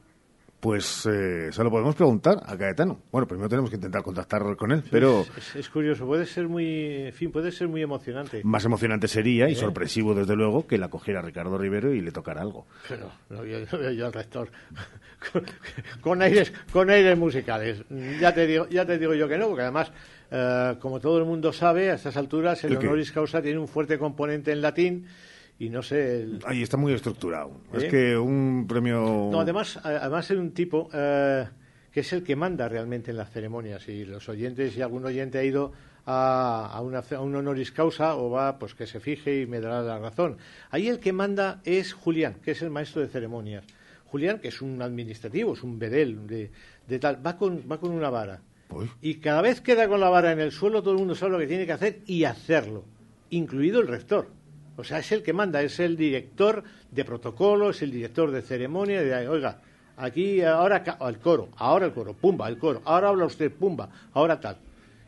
Pues eh, se lo podemos preguntar a Caetano. Bueno, primero tenemos que intentar contactar con él, pero Es, es curioso, puede ser muy, en fin, puede ser muy emocionante. más emocionante sería y ¿Eh? sorpresivo, desde luego, que la cogiera Ricardo Rivero y le tocara algo. Pero no, yo, yo, yo al rector con, con aires con aires musicales. Ya te digo, ya te digo yo que no, porque además, eh, como todo el mundo sabe, a estas alturas el honoris causa tiene un fuerte componente en latín y no sé. el- Ahí está muy estructurado. Es ¿Eh? que un premio... No, además, además es un tipo eh, que es el que manda realmente en las ceremonias y los oyentes, si algún oyente ha ido a, a una, a un honoris causa o va, pues que se fije y me dará la razón. Ahí el que manda es Julián, que es el maestro de ceremonias. Julián, que es un administrativo, es un bedel de, de tal, va con, va con una vara. Y cada vez queda con la vara en el suelo, todo el mundo sabe lo que tiene que hacer y hacerlo, incluido el rector. O sea, es el que manda, es el director de protocolo, es el director de ceremonia, de, oiga, aquí ahora al coro, ahora el coro, pumba, el coro, ahora habla usted, pumba, ahora tal.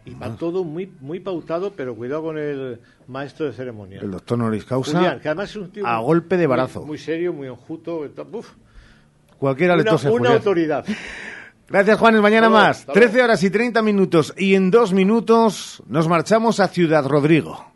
Y va todo muy muy pautado, pero cuidado con el maestro de ceremonia. El doctor Noris Causa Julián, que además es un tío a muy- golpe de barazo. Muy, serio, muy enjuto. uf, Cualquiera le una, tose una autoridad. Gracias, Juanes. Mañana más. hasta luego. 13 horas y 30 minutos. Y en dos minutos nos marchamos a Ciudad Rodrigo.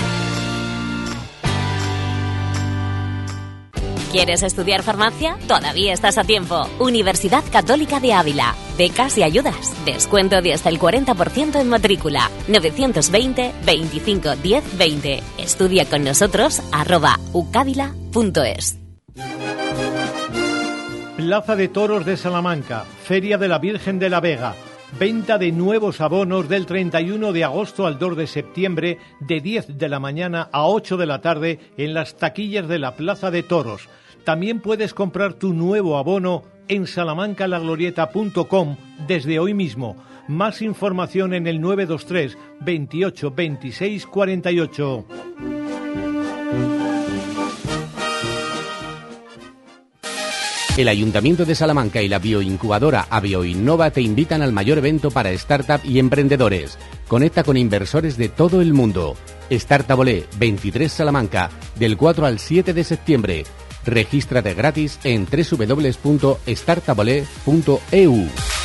¿Quieres estudiar farmacia? Todavía estás a tiempo. Universidad Católica de Ávila. Becas y ayudas. Descuento de hasta el 40% en matrícula. 920 25 10 20. Estudia con nosotros arroba ucavila.es. Plaza de Toros de Salamanca, Feria de la Virgen de la Vega. Venta de nuevos abonos del 31 de agosto al 2 de septiembre de 10 de la mañana a 8 de la tarde en las taquillas de la Plaza de Toros. También puedes comprar tu nuevo abono en salamancalaglorieta.com desde hoy mismo. Más información en el 923 28 26 48. El Ayuntamiento de Salamanca y la bioincubadora Avioinnova te invitan al mayor evento para startup y emprendedores. Conecta con inversores de todo el mundo. Startup Olé 23 Salamanca, del 4 al 7 de septiembre. Regístrate gratis en www.startupolé.eu.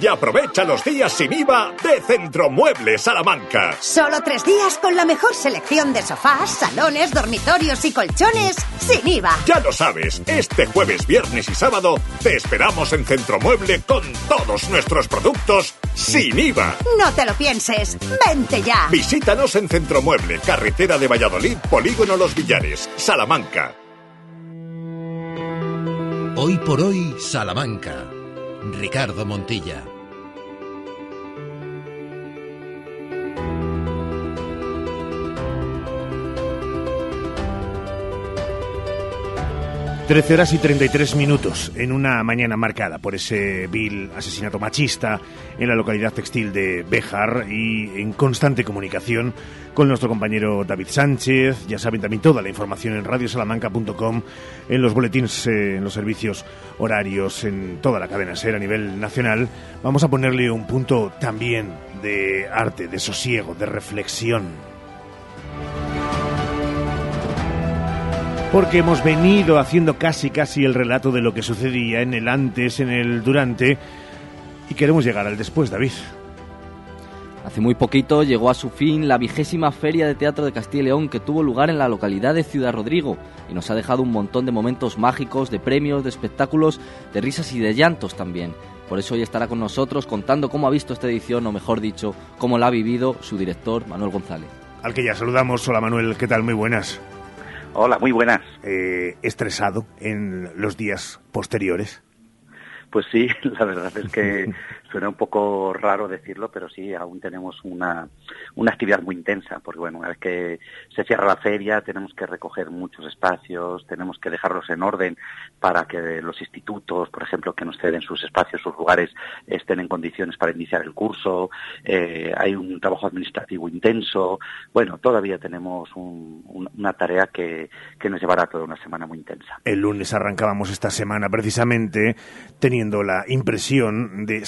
y aprovecha los días sin IVA de Centromueble Salamanca. Solo tres días con la mejor selección de sofás, salones, dormitorios y colchones sin IVA. Ya lo sabes, este jueves, viernes y sábado te esperamos en Centromueble con todos nuestros productos sin IVA. No te lo pienses, vente ya. Visítanos en Centromueble, carretera de Valladolid, Polígono Los Villares, Salamanca. Hoy por hoy, Salamanca. Ricardo Montilla. Trece horas y 33 minutos en una mañana marcada por ese vil asesinato machista en la localidad textil de Béjar y en constante comunicación con nuestro compañero David Sánchez. Ya saben también toda la información en radiosalamanca.com, en los boletines, eh, en los servicios horarios, en toda la cadena SER a nivel nacional. Vamos a ponerle un punto también de arte, de sosiego, de reflexión. Porque hemos venido haciendo casi casi el relato de lo que sucedía en el antes, en el durante, y queremos llegar al después, David. Hace muy poquito llegó a su fin la vigésima Feria de Teatro de Castilla y León que tuvo lugar en la localidad de Ciudad Rodrigo y nos ha dejado un montón de momentos mágicos, de premios, de espectáculos, de risas y de llantos también. Por eso hoy estará con nosotros contando cómo ha visto esta edición, o mejor dicho, cómo la ha vivido su director, Manuel González. Al que ya saludamos. Hola Manuel, ¿qué tal? Muy buenas. Hola, muy buenas. Eh, ¿Estresado en los días posteriores? Pues sí, la verdad es que suena un poco raro decirlo, pero sí, aún tenemos una, una actividad muy intensa, porque bueno, una vez que se cierra la feria tenemos que recoger muchos espacios, tenemos que dejarlos en orden para que los institutos, por ejemplo, que nos ceden sus espacios, sus lugares, estén en condiciones para iniciar el curso, eh, hay un trabajo administrativo intenso, bueno, todavía tenemos un- un- una tarea que, que nos llevará toda una semana muy intensa. El lunes arrancábamos esta semana precisamente teniendo la impresión de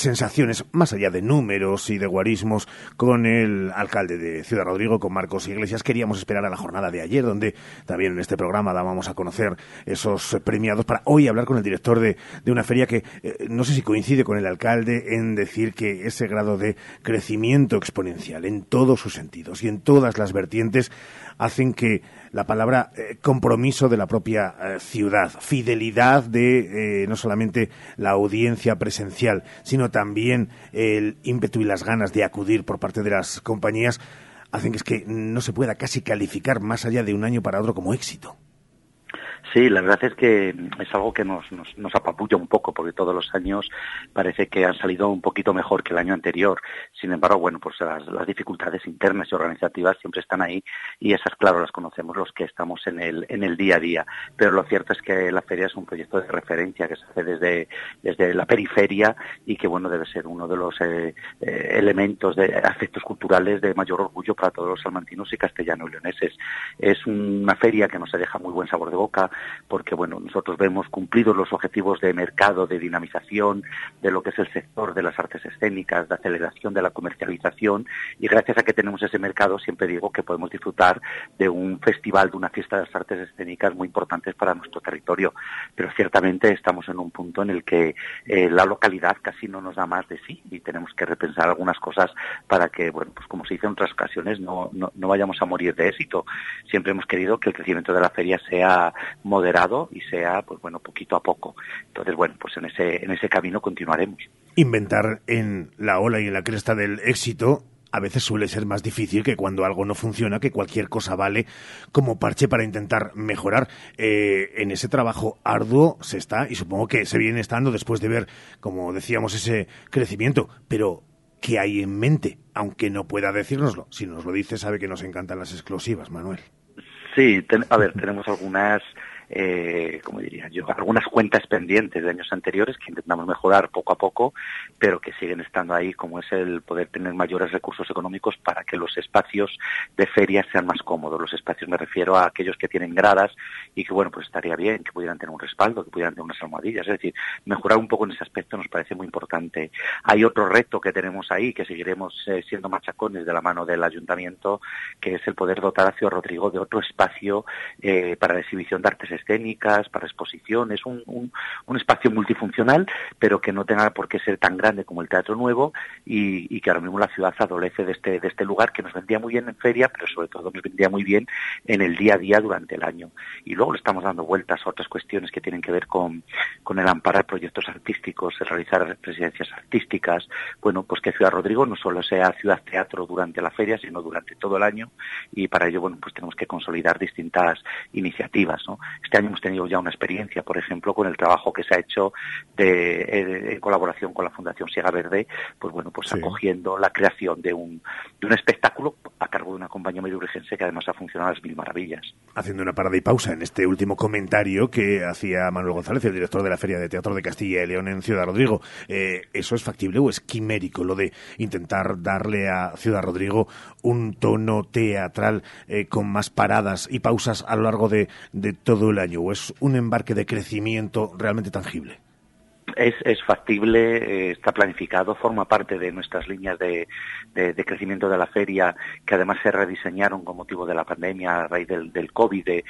más allá de números y de guarismos con el alcalde de Ciudad Rodrigo, con Marcos Iglesias. Queríamos esperar a la jornada de ayer, donde también en este programa dábamos a conocer esos premiados para hoy hablar con el director de, de una feria que eh, no sé si coincide con el alcalde en decir que ese grado de crecimiento exponencial en todos sus sentidos y en todas las vertientes hacen que la palabra eh, compromiso de la propia eh, ciudad, fidelidad de eh, no solamente la audiencia presencial, sino también el ímpetu y las ganas de acudir por parte de las compañías, hacen es que no se pueda casi calificar más allá de un año para otro como éxito. Sí, la verdad es que es algo que nos, nos, apabulla un poco, porque todos los años parece que han salido un poquito mejor que el año anterior. Sin embargo, bueno, pues las, las dificultades internas y organizativas siempre están ahí y esas, claro, las conocemos los que estamos en el, en el día a día. Pero lo cierto es que la feria es un proyecto de referencia que se hace desde, desde la periferia y que, bueno, debe ser uno de los eh, eh, elementos de aspectos culturales de mayor orgullo para todos los salmantinos y castellano-leoneses. Es una feria que nos deja muy buen sabor de boca, porque bueno, nosotros vemos cumplidos los objetivos de mercado, de dinamización, de lo que es el sector de las artes escénicas, de aceleración de la comercialización, y gracias a que tenemos ese mercado, siempre digo que podemos disfrutar de un festival, de una fiesta de las artes escénicas muy importantes para nuestro territorio. Pero ciertamente estamos en un punto en el que eh, la localidad casi no nos da más de sí y tenemos que repensar algunas cosas para que, bueno, pues como se dice en otras ocasiones, no, no, no vayamos a morir de éxito. Siempre hemos querido que el crecimiento de la feria sea moderado y sea, pues bueno, poquito a poco. Entonces, bueno, pues en ese, en ese camino continuaremos. Inventar en la ola y en la cresta del éxito a veces suele ser más difícil que cuando algo no funciona, que cualquier cosa vale como parche para intentar mejorar. Eh, en ese trabajo arduo se está, y supongo que se viene estando después de ver, como decíamos, ese crecimiento, pero ¿qué hay en mente? Aunque no pueda decírnoslo. Si nos lo dice, sabe que nos encantan las exclusivas, Manuel. Sí, ten- a ver, tenemos algunas, eh, como diría yo, algunas cuentas pendientes de años anteriores que intentamos mejorar poco a poco, pero que siguen estando ahí, como es el poder tener mayores recursos económicos para que los espacios de feria sean más cómodos. Los espacios me refiero a aquellos que tienen gradas y que, bueno, pues estaría bien que pudieran tener un respaldo, que pudieran tener unas almohadillas. Es decir, mejorar un poco en ese aspecto nos parece muy importante. Hay otro reto que tenemos ahí, que seguiremos eh, siendo machacones de la mano del ayuntamiento, que es el poder dotar a Ciudad Rodrigo de otro espacio eh, para la exhibición de artes escénicas, para exposiciones, un, espacio multifuncional, pero que no tenga por qué ser tan grande como el Teatro Nuevo y, que ahora mismo la ciudad adolece de este, este lugar que nos vendría muy bien en feria, pero sobre todo nos vendría muy bien en el día a día durante el año. Y luego le estamos dando vueltas a otras cuestiones que tienen que ver con, con el amparar proyectos artísticos, el realizar residencias artísticas, bueno, pues que Ciudad Rodrigo no solo sea ciudad teatro durante la feria, sino durante todo el año y para ello, bueno, pues tenemos que consolidar distintas iniciativas, ¿no? Este año hemos tenido ya una experiencia, por ejemplo, con el trabajo que se ha hecho de, eh, en colaboración con la Fundación Siega Verde, pues bueno, pues acogiendo la creación de un, de un espectáculo a cargo de una compañía medio-urgense que además ha funcionado a las mil maravillas. Haciendo una parada y pausa en este último comentario que hacía Manuel González, el director de la Feria de Teatro de Castilla y León en Ciudad Rodrigo, eh, ¿eso es factible o es quimérico lo de intentar darle a Ciudad Rodrigo un tono teatral eh, con más paradas y pausas a lo largo de, de todo el año? ¿O es un embarque de crecimiento realmente tangible? Es, es factible, eh, está planificado, forma parte de nuestras líneas de, de, crecimiento de la feria, que además se rediseñaron con motivo de la pandemia a raíz del, del COVID. de-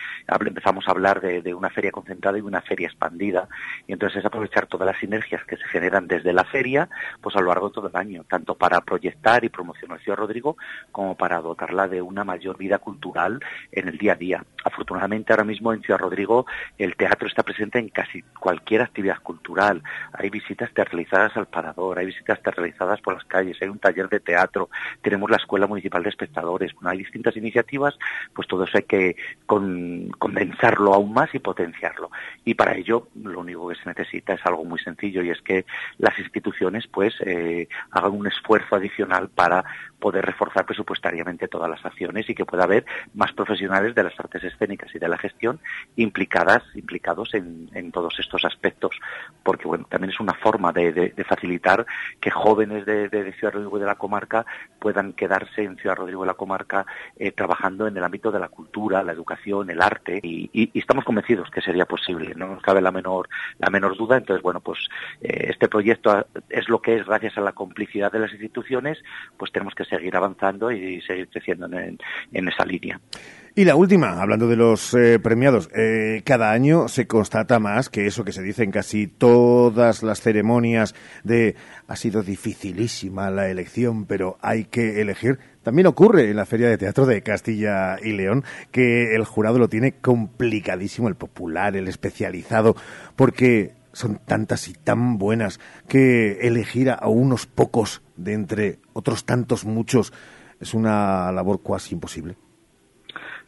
empezamos a hablar de una feria concentrada y una feria expandida. Y entonces es aprovechar todas las sinergias que se generan desde la feria, pues a lo largo de todo el año, tanto para proyectar y promocionar Ciudad Rodrigo, como para dotarla de una mayor vida cultural en el día a día. Afortunadamente ahora mismo en Ciudad Rodrigo el teatro está presente en casi cualquier actividad cultural. Hay visitas teatralizadas al parador, hay visitas teatralizadas por las calles, hay un taller de teatro, tenemos la Escuela Municipal de Espectadores, hay distintas iniciativas, pues todo eso hay que con- condensarlo aún más y potenciarlo. Y para ello lo único que se necesita es algo muy sencillo y es que las instituciones pues eh, hagan un esfuerzo adicional para poder reforzar presupuestariamente todas las acciones y que pueda haber más profesionales de las artes escénicas y de la gestión implicadas, implicados en, todos estos aspectos, porque bueno, también es una forma de, de- de facilitar que jóvenes de, de- de Ciudad Rodrigo y de la comarca puedan quedarse en Ciudad Rodrigo y la comarca eh, trabajando en el ámbito de la cultura, la educación, el arte y, estamos convencidos que sería posible, no nos cabe la menor la menor duda. Entonces bueno, pues eh, este proyecto es lo que es gracias a la complicidad de las instituciones, pues tenemos que seguir avanzando y seguir creciendo en, en esa línea. Y la última, hablando de los eh, premiados, eh, cada año se constata más que eso que se dice en casi todas las ceremonias de ha sido dificilísima la elección, pero hay que elegir. También ocurre en la Feria de Teatro de Castilla y León que el jurado lo tiene complicadísimo, el popular, el especializado, porque son tantas y tan buenas que elegir a unos pocos de entre otros tantos muchos es una labor casi imposible.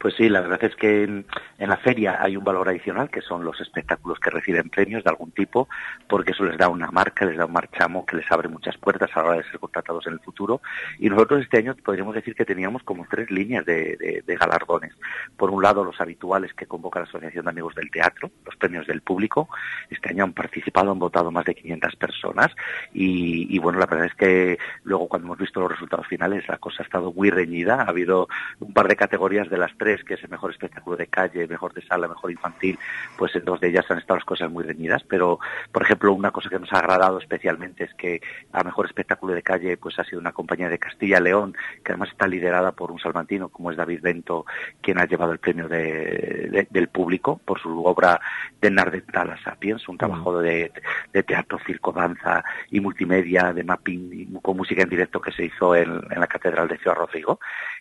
Pues sí, la verdad es que en, la feria hay un valor adicional, que son los espectáculos que reciben premios de algún tipo, porque eso les da una marca, les da un marchamo que les abre muchas puertas a la hora de ser contratados en el futuro. Y nosotros este año podríamos decir que teníamos como tres líneas de, galardones. Por un lado, los habituales que convoca la Asociación de Amigos del Teatro, los premios del público. Este año han participado, han votado más de 500 personas. Y bueno, la verdad es que luego cuando hemos visto los resultados finales, la cosa ha estado muy reñida. Ha habido un par de categorías de las tres, que es el mejor espectáculo de calle, mejor de sala, mejor infantil, pues en dos de ellas han estado las cosas muy reñidas, pero por ejemplo una cosa que nos ha agradado especialmente es que a mejor espectáculo de calle pues ha sido una compañía de Castilla León, que además está liderada por un salmantino como es David Bento, quien ha llevado el premio de- de- del público por su obra de Nardental a Sapiens, un trabajo de, de teatro, circo, danza y multimedia, de mapping con música en directo que se hizo en, en la Catedral de Ciudad Rodrigo.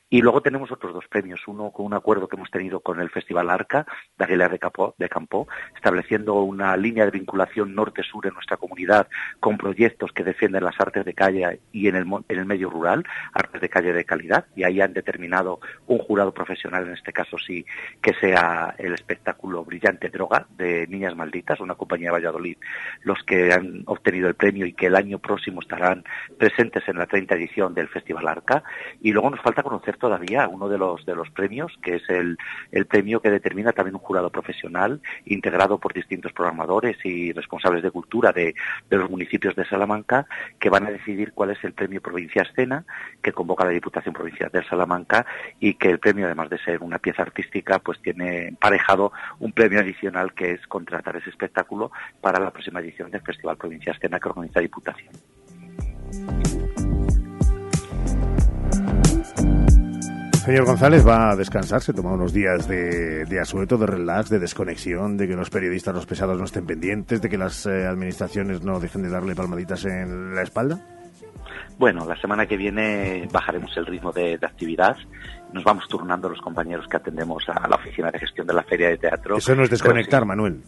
Y luego tenemos otros dos premios, uno con un acuerdo que hemos tenido con el Festival Arca de de Campo, de Campo, estableciendo una línea de vinculación norte-sur en nuestra comunidad con proyectos que defienden las artes de calle y en el, en el medio rural, artes de calle de calidad, y ahí han determinado un jurado profesional, en este caso sí, que sea el espectáculo Brillante Droga de Niñas Malditas, una compañía de Valladolid, los que han obtenido el premio y que el año próximo estarán presentes en la 30 edición del Festival Arca. Y luego nos falta conocer todavía uno de los premios, que es el, el premio que determina también un jurado profesional integrado por distintos programadores y responsables de cultura de, de los municipios de Salamanca, que van a decidir cuál es el premio Provincia Escena, que convoca la Diputación Provincial de Salamanca y que el premio, además de ser una pieza artística, pues tiene emparejado un premio adicional que es contratar ese espectáculo para la próxima edición del Festival Provincia Escena que organiza Diputación. Señor González va a descansar, se toma unos días de, de asueto, de relax, de desconexión, de que los periodistas, los pesados no estén pendientes, de que las eh, administraciones no dejen de darle palmaditas en la espalda. Bueno, la semana que viene bajaremos el ritmo de, de actividad. Nos vamos turnando los compañeros que atendemos a la oficina de gestión de la feria de teatro. Eso no es desconectar, Manuel.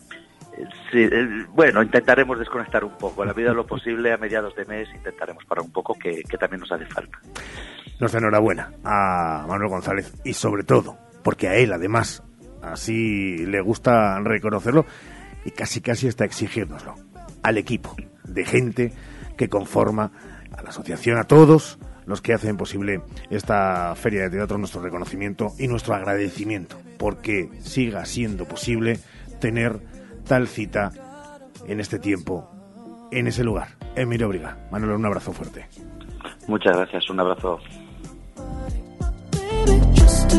Eh, bueno, intentaremos desconectar un poco. En la medida de lo posible, a mediados de mes, intentaremos parar un poco, que, también nos hace falta. Nuestra enhorabuena a Manuel González y sobre todo porque a él además así le gusta reconocerlo y casi casi está exigiéndoslo al equipo de gente que conforma a la asociación, a todos los que hacen posible esta feria de teatro, nuestro reconocimiento y nuestro agradecimiento porque siga siendo posible tener tal cita en este tiempo, en ese lugar, en Mirobriga. Manuel, un abrazo fuerte. Muchas gracias, un abrazo. Just to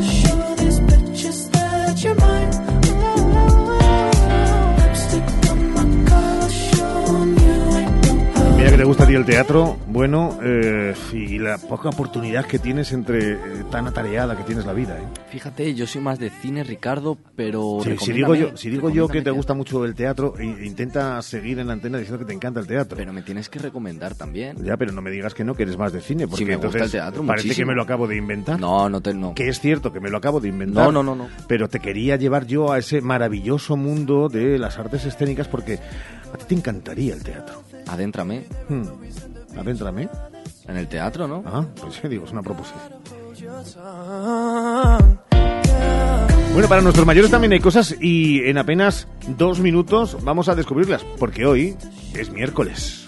te gusta a ti el teatro, bueno, eh, y la poca oportunidad que tienes entre eh, tan atareada que tienes la vida. ¿eh? Fíjate, yo soy más de cine, Ricardo, pero Sí, si digo yo, si digo yo que te gusta mucho el teatro, e- intenta seguir en la antena diciendo que te encanta el teatro. Pero me tienes que recomendar también. Ya, pero no me digas que no, que eres más de cine, porque Sí, me gusta entonces el teatro parece muchísimo. que me lo acabo de inventar. No, no te no. Que es cierto que me lo acabo de inventar. No, no, no, no. Pero te quería llevar yo a ese maravilloso mundo de las artes escénicas porque A ti te encantaría el teatro. Adéntrame. Hmm. Adéntrame. En el teatro, ¿no? Ah, pues sí, digo, es una proposición. Bueno, para nuestros mayores también hay cosas y en apenas dos minutos vamos a descubrirlas, porque hoy es miércoles.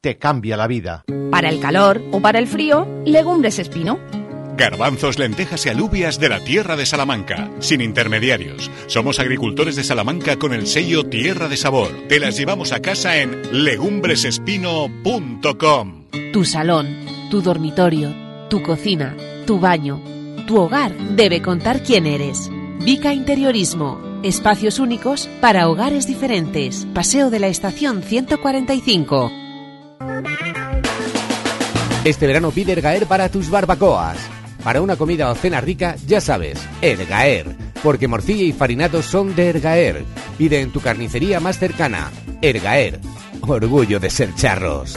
te cambia la vida. Para el calor o para el frío, legumbres espino. Garbanzos, lentejas y alubias de la tierra de Salamanca, sin intermediarios. Somos agricultores de Salamanca con el sello Tierra de Sabor. Te las llevamos a casa en legumbresespino.com. Tu salón, tu dormitorio, tu cocina, tu baño, tu hogar debe contar quién eres. Vica Interiorismo. Espacios únicos para hogares diferentes. Paseo de la Estación 145. Este verano pide Ergaer para tus barbacoas. Para una comida o cena rica, ya sabes, Ergaer. Porque morcilla y farinatos son de Ergaer. Pide en tu carnicería más cercana. Ergaer. Orgullo de ser charros.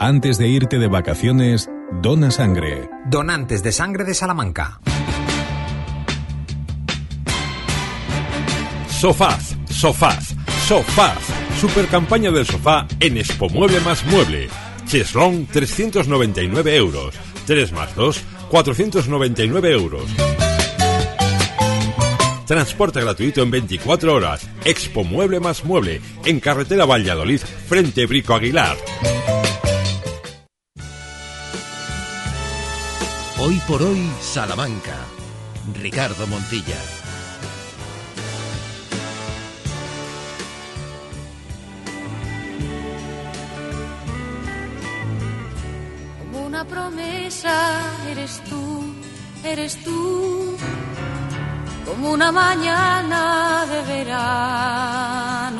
Antes de irte de vacaciones, dona sangre. Donantes de sangre de Salamanca. Sofaz, Sofaz, Sofaz. Super campaña del sofá en Expo Mueble más Mueble. Cheslong 399 euros. 3 más 2, 499 euros. Transporte gratuito en 24 horas. Expo Mueble más Mueble. En carretera Valladolid, frente Brico Aguilar. Hoy por hoy, Salamanca. Ricardo Montilla. Como una promesa eres tú, eres tú. Como una mañana de verano.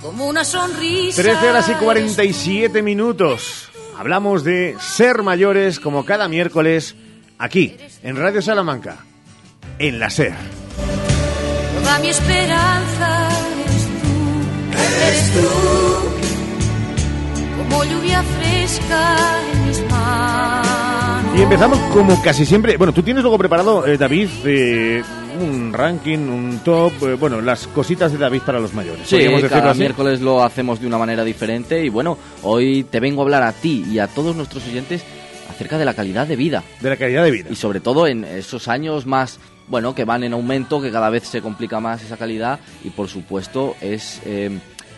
Como una sonrisa. 13 horas y 47 minutos. Hablamos de ser mayores como cada miércoles aquí, en Radio Salamanca, en la SER. Toda mi esperanza eres tú, eres tú. Como lluvia fresca en mis manos. Empezamos como casi siempre. Bueno, tú tienes luego preparado, eh, David, eh, un ranking, un top, eh, bueno, las cositas de David para los mayores. Sí, cada así. miércoles lo hacemos de una manera diferente y bueno, hoy te vengo a hablar a ti y a todos nuestros oyentes acerca de la calidad de vida. De la calidad de vida. Y sobre todo en esos años más, bueno, que van en aumento, que cada vez se complica más esa calidad y por supuesto es eh,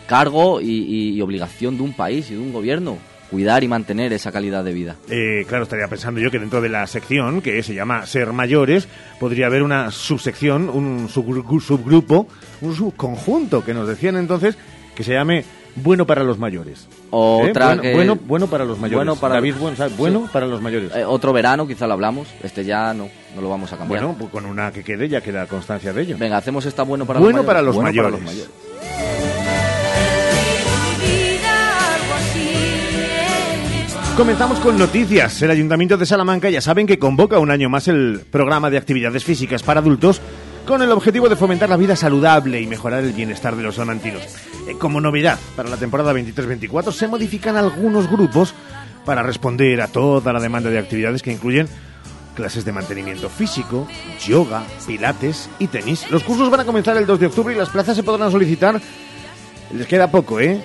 cargo y, y- y obligación de un país y de un gobierno cuidar y mantener esa calidad de vida. Eh, claro, estaría pensando yo que dentro de la sección, que se llama Ser Mayores, podría haber una subsección, un subgru- subgrupo, un subconjunto, que nos decían entonces, que se llame Bueno para los Mayores. Otra bueno, que- bueno, bueno para los mayores. Bueno para David, bueno, ¿sabes? Bueno Sí. para los mayores. Eh, otro verano quizá lo hablamos, este ya no, no lo vamos a cambiar. Bueno, pues con una que quede ya queda constancia de ello. Venga, hacemos esta bueno para Bueno los mayores. para los Bueno mayores. mayores. Comenzamos con noticias. El Ayuntamiento de Salamanca ya saben que convoca un año más el programa de actividades físicas para adultos con el objetivo de fomentar la vida saludable y mejorar el bienestar de los salmantinos. Eh, como novedad, para la temporada 23-24 se modifican algunos grupos para responder a toda la demanda de actividades que incluyen clases de mantenimiento físico, yoga, pilates y tenis. Los cursos van a comenzar el 2 de octubre y las plazas se podrán solicitar. Les queda poco, ¿eh?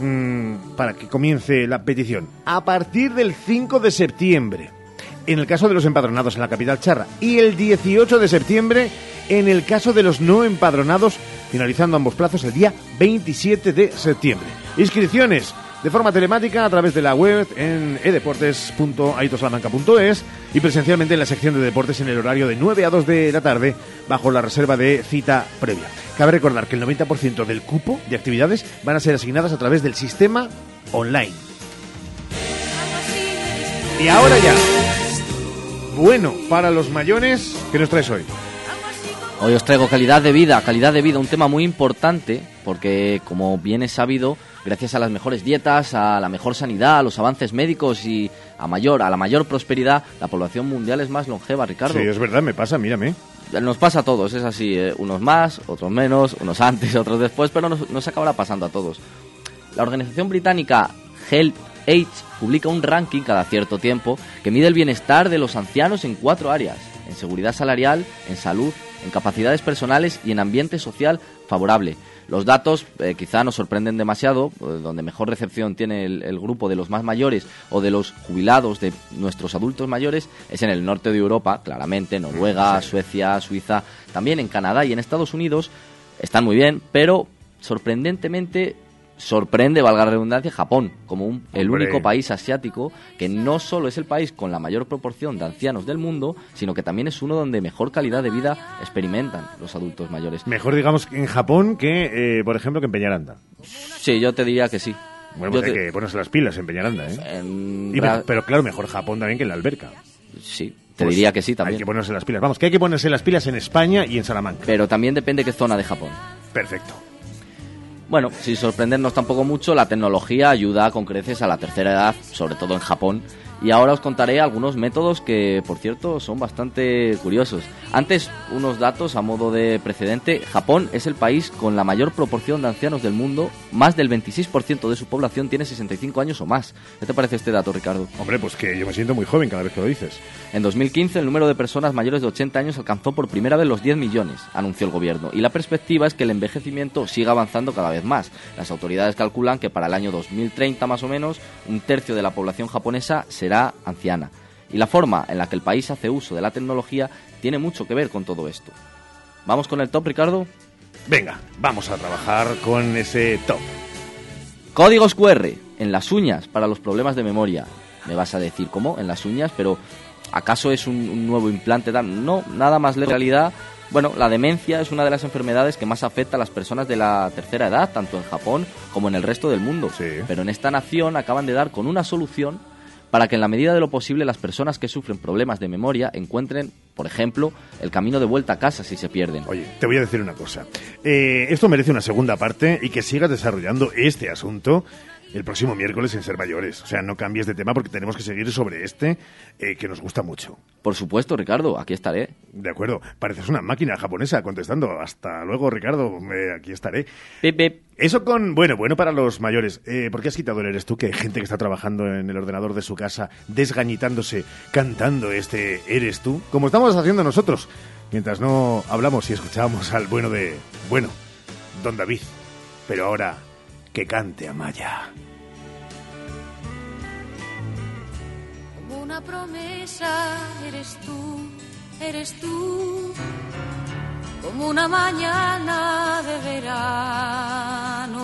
Mm, para que comience la petición. A partir del 5 de septiembre, en el caso de los empadronados en la capital charra, y el 18 de septiembre en el caso de los no empadronados, finalizando ambos plazos el día 27 de septiembre. Inscripciones de forma telemática a través de la web en edeportes.aitosalamanca.es y presencialmente en la sección de deportes en el horario de 9 a 2 de la tarde bajo la reserva de cita previa. Cabe recordar que el 90% del cupo de actividades van a ser asignadas a través del sistema online. Y ahora ya, bueno para los mayores, ¿qué nos traes hoy? Hoy os traigo calidad de vida, calidad de vida, un tema muy importante porque como bien es sabido, gracias a las mejores dietas, a la mejor sanidad, a los avances médicos y a mayor a la mayor prosperidad, la población mundial es más longeva, Ricardo. Sí, es verdad, me pasa, mírame. Nos pasa a todos, es así, ¿eh? unos más, otros menos, unos antes, otros después, pero nos, nos acabará pasando a todos. La organización británica Health Age publica un ranking cada cierto tiempo que mide el bienestar de los ancianos en cuatro áreas, en seguridad salarial, en salud, en capacidades personales y en ambiente social favorable. Los datos eh, quizá nos sorprenden demasiado, eh, donde mejor recepción tiene el, el, grupo de los más mayores o de los jubilados de nuestros adultos mayores es en el norte de Europa, claramente, Noruega, Suecia, Suiza, también en Canadá y en Estados Unidos están muy bien, pero sorprendentemente sorprende, valga la redundancia, Japón como un, el Hombre. único país asiático que no solo es el país con la mayor proporción de ancianos del mundo, sino que también es uno donde mejor calidad de vida experimentan los adultos mayores. Mejor, digamos, en Japón que, eh, por ejemplo, que en Peñaranda. Sí, yo te diría que sí. Bueno, pues hay que ponerse las pilas en Peñaranda, ¿eh? En Y pero, claro, mejor Japón también que en la alberca. Sí, te diría que sí también. Hay que ponerse las pilas. Vamos, que hay que ponerse las pilas en España y en Salamanca. Pero también depende qué zona de Japón. Perfecto. Bueno, sin sorprendernos tampoco mucho, la tecnología ayuda con creces a la tercera edad, sobre todo en Japón. Y ahora os contaré algunos métodos que, por cierto, son bastante curiosos. Antes, unos datos a modo de precedente. Japón es el país con la mayor proporción de ancianos del mundo. Más del 26% de su población tiene 65 años o más. ¿Qué te parece este dato, Ricardo? Hombre, pues que yo me siento muy joven cada vez que lo dices. En 2015 el número de personas mayores de 80 años alcanzó por primera vez los 10 millones, anunció el gobierno, y la perspectiva es que el envejecimiento siga avanzando cada vez más. Las autoridades calculan que para el año 2030 más o menos un tercio de la población japonesa será anciana. Y la forma en la que el país hace uso de la tecnología tiene mucho que ver con todo esto. ¿Vamos con el top, Ricardo? Venga, vamos a trabajar con ese top. Códigos QR en las uñas para los problemas de memoria. Me vas a decir, ¿cómo? En las uñas, pero ¿acaso es un, un nuevo implante? tal? No, nada más lejos de la realidad. Bueno, la demencia es una de las enfermedades que más afecta a las personas de la tercera edad, tanto en Japón como en el resto del mundo. Pero en esta nación acaban de dar con una solución para que en la medida de lo posible las personas que sufren problemas de memoria encuentren, por ejemplo, el camino de vuelta a casa si se pierden. Oye, te voy a decir una cosa. Eh, esto merece una segunda parte y que sigas desarrollando este asunto el próximo miércoles en Ser Mayores. O sea, no cambies de tema porque tenemos que seguir sobre este eh, que nos gusta mucho. Por supuesto, Ricardo, aquí estaré. De acuerdo. Pareces una máquina japonesa contestando. Hasta luego, Ricardo. eh, aquí estaré. Eso con, bueno, bueno para los mayores. Eh, ¿Por qué has quitado el eres tú? Que hay gente que está trabajando en el ordenador de su casa, desgañitándose, cantando este eres tú, como estamos haciendo nosotros, mientras no hablamos y escuchamos al bueno de, bueno, don David. Pero ahora, que cante Amaya. Como una promesa eres tú, eres tú. Como una mañana de verano.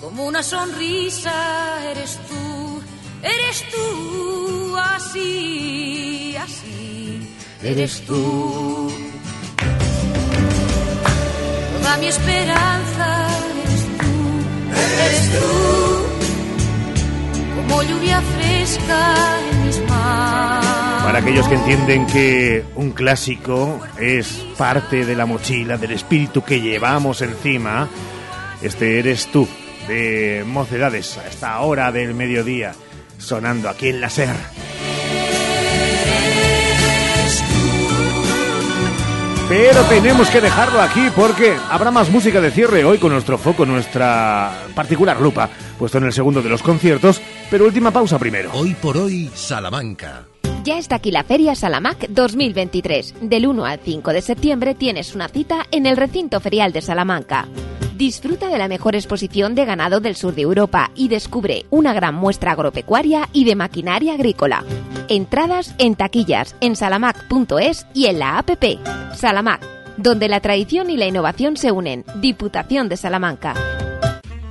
Como una sonrisa eres tú, eres tú. Así, así, eres tú. Mi esperanza eres tú, eres tú como lluvia fresca en mis manos. Para aquellos que entienden que un clásico es parte de la mochila, del espíritu que llevamos encima, este eres tú, de Mocedades, a esta hora del mediodía, sonando aquí en la SER. Pero tenemos que dejarlo aquí porque habrá más música de cierre hoy con nuestro foco, nuestra particular lupa, puesto en el segundo de los conciertos, pero última pausa primero. Hoy por hoy, Salamanca. Ya está aquí la Feria Salamac 2023. Del 1 al 5 de septiembre tienes una cita en el recinto ferial de Salamanca. Disfruta de la mejor exposición de ganado del sur de Europa y descubre una gran muestra agropecuaria y de maquinaria agrícola. Entradas en taquillas en salamac.es y en la APP. Salamac, donde la tradición y la innovación se unen. Diputación de Salamanca.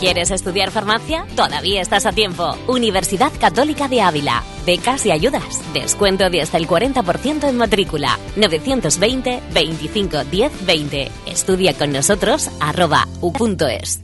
¿Quieres estudiar farmacia? Todavía estás a tiempo. Universidad Católica de Ávila. Becas y ayudas. Descuento de hasta el 40% en matrícula. 920 25 10 20. Estudia con nosotros arroba u.es.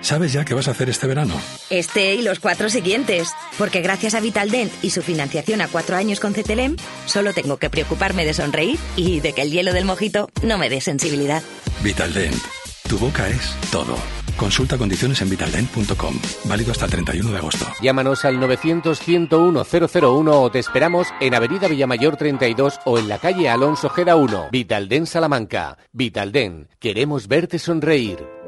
¿Sabes ya qué vas a hacer este verano? Este y los cuatro siguientes. Porque gracias a Vitaldent y su financiación a cuatro años con CTLM, solo tengo que preocuparme de sonreír y de que el hielo del mojito no me dé sensibilidad. Vitaldent. Tu boca es todo. Consulta condiciones en vitaldent.com. Válido hasta el 31 de agosto. Llámanos al 900-101-001 o te esperamos en Avenida Villamayor 32 o en la calle Alonso Gera 1. Vitalden Salamanca. Vitalden. Queremos verte sonreír.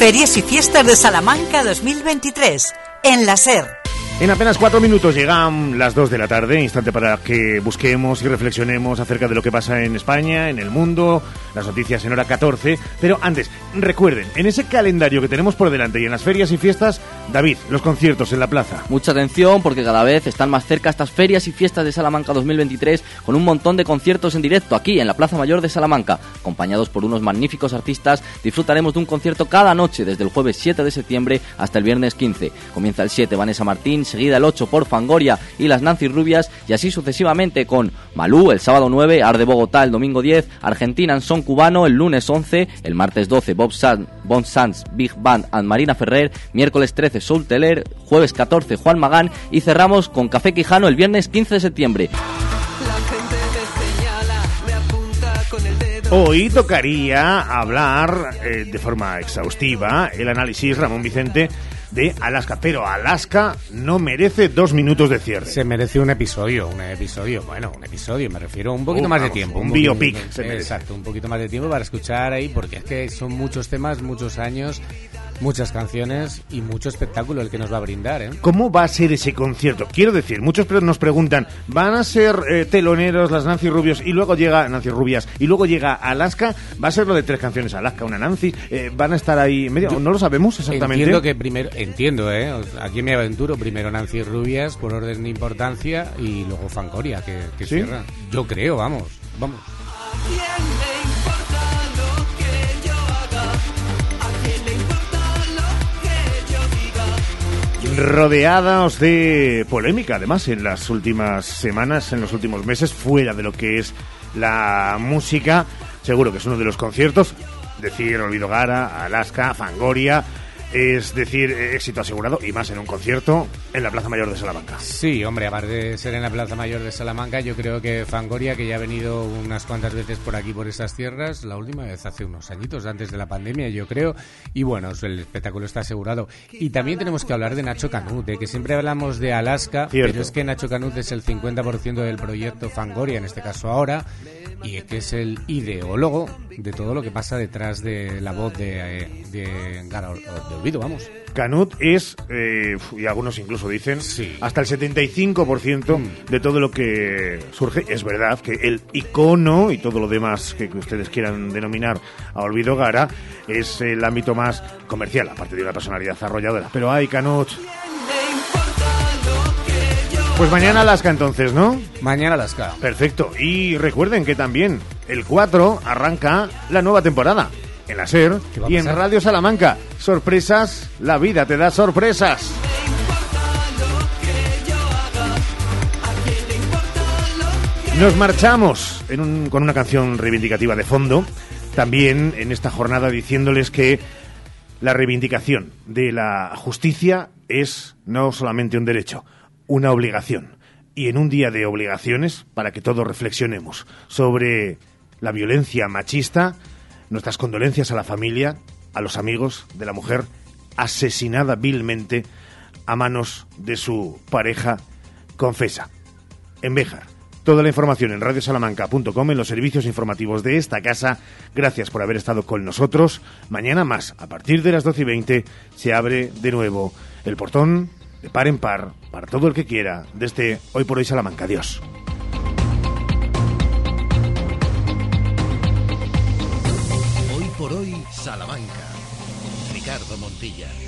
Ferias y Fiestas de Salamanca 2023, en la SER. En apenas cuatro minutos llegan las dos de la tarde, instante para que busquemos y reflexionemos acerca de lo que pasa en España, en el mundo, las noticias en hora 14. Pero antes, recuerden, en ese calendario que tenemos por delante y en las ferias y fiestas, David, los conciertos en la plaza. Mucha atención porque cada vez están más cerca estas ferias y fiestas de Salamanca 2023 con un montón de conciertos en directo aquí en la Plaza Mayor de Salamanca. Acompañados por unos magníficos artistas, disfrutaremos de un concierto cada noche desde el jueves 7 de septiembre hasta el viernes 15. Comienza el 7 Vanessa Martín, seguida el 8 por Fangoria y las Nancy Rubias y así sucesivamente con Malú el sábado 9, Arde Bogotá el domingo 10, Argentina en Son Cubano el lunes 11, el martes 12 Bob Sanz, Bon Sanz, Big Band and Marina Ferrer, miércoles 13 Soul Teller, jueves 14 Juan Magán y cerramos con Café Quijano el viernes 15 de septiembre. Hoy tocaría hablar eh, de forma exhaustiva el análisis Ramón Vicente de Alaska, pero Alaska no merece dos minutos de cierre. Se merece un episodio, un episodio, bueno, un episodio, me refiero un poquito Oh, más de vamos, tiempo. un poquito- biopic se merece. Exacto, un poquito más de tiempo para escuchar ahí, porque es que son muchos temas, muchos años, muchas canciones y mucho espectáculo el que nos va a brindar, ¿eh? ¿Cómo va a ser ese concierto? Quiero decir, muchos nos preguntan, ¿van a ser eh, teloneros las Nancy Rubios y luego llega Nancy Rubias y luego llega Alaska? ¿Va a ser lo de tres canciones Alaska, una Nancy? Eh, ¿Van a estar ahí en medio? No lo sabemos exactamente. Entiendo que primero, entiendo, ¿eh? Aquí me aventuro, primero Nancy Rubias por orden de importancia y luego Fangoria, que, que ¿Sí? cierra. Yo creo, vamos, vamos. Rodeados de polémica, además, en las últimas semanas, en los últimos meses, fuera de lo que es la música. Seguro que es uno de los conciertos. Decir Olvido Gara, Alaska, Fangoria. Es decir, eh, éxito asegurado y más en un concierto en la Plaza Mayor de Salamanca. Sí, hombre, aparte de ser en la Plaza Mayor de Salamanca, yo creo que Fangoria, que ya ha venido unas cuantas veces por aquí, por esas tierras, la última vez hace unos añitos, antes de la pandemia, yo creo, y bueno, el espectáculo está asegurado. Y también tenemos que hablar de Nacho Canut, de que siempre hablamos de Alaska, Cierto. pero es que Nacho Canut es el 50% del proyecto Fangoria, en este caso ahora, y que es el ideólogo de todo lo que pasa detrás de la voz de, eh, de Olvido, vamos. Canut es, eh, y algunos incluso dicen, hasta el 75% Mm. de todo lo que surge. Es verdad que el icono y todo lo demás que, que ustedes quieran denominar a Olvido Gara es el ámbito más comercial, aparte de una personalidad arrolladora. Pero hay Canut. Pues mañana Alaska entonces, ¿no? Mañana Alaska. Perfecto. Y recuerden que también el 4 arranca la nueva temporada en la SER y en? Radio Salamanca. Sorpresas, la vida te da sorpresas. Nos marchamos en un- con una canción reivindicativa de fondo, también en esta jornada diciéndoles que la reivindicación de la justicia es no solamente un derecho, una obligación. Y en un día de obligaciones, para que todos reflexionemos sobre la violencia machista, nuestras condolencias a la familia, a los amigos de la mujer asesinada vilmente a manos de su pareja confesa. En Béjar. Toda la información en radiosalamanca.com, en los servicios informativos de esta casa. Gracias por haber estado con nosotros. Mañana más, a partir de las 12 y 20, se abre de nuevo el portón de par en par para todo el que quiera desde Hoy por Hoy Salamanca. Adiós. Salamanca. Ricardo Montilla.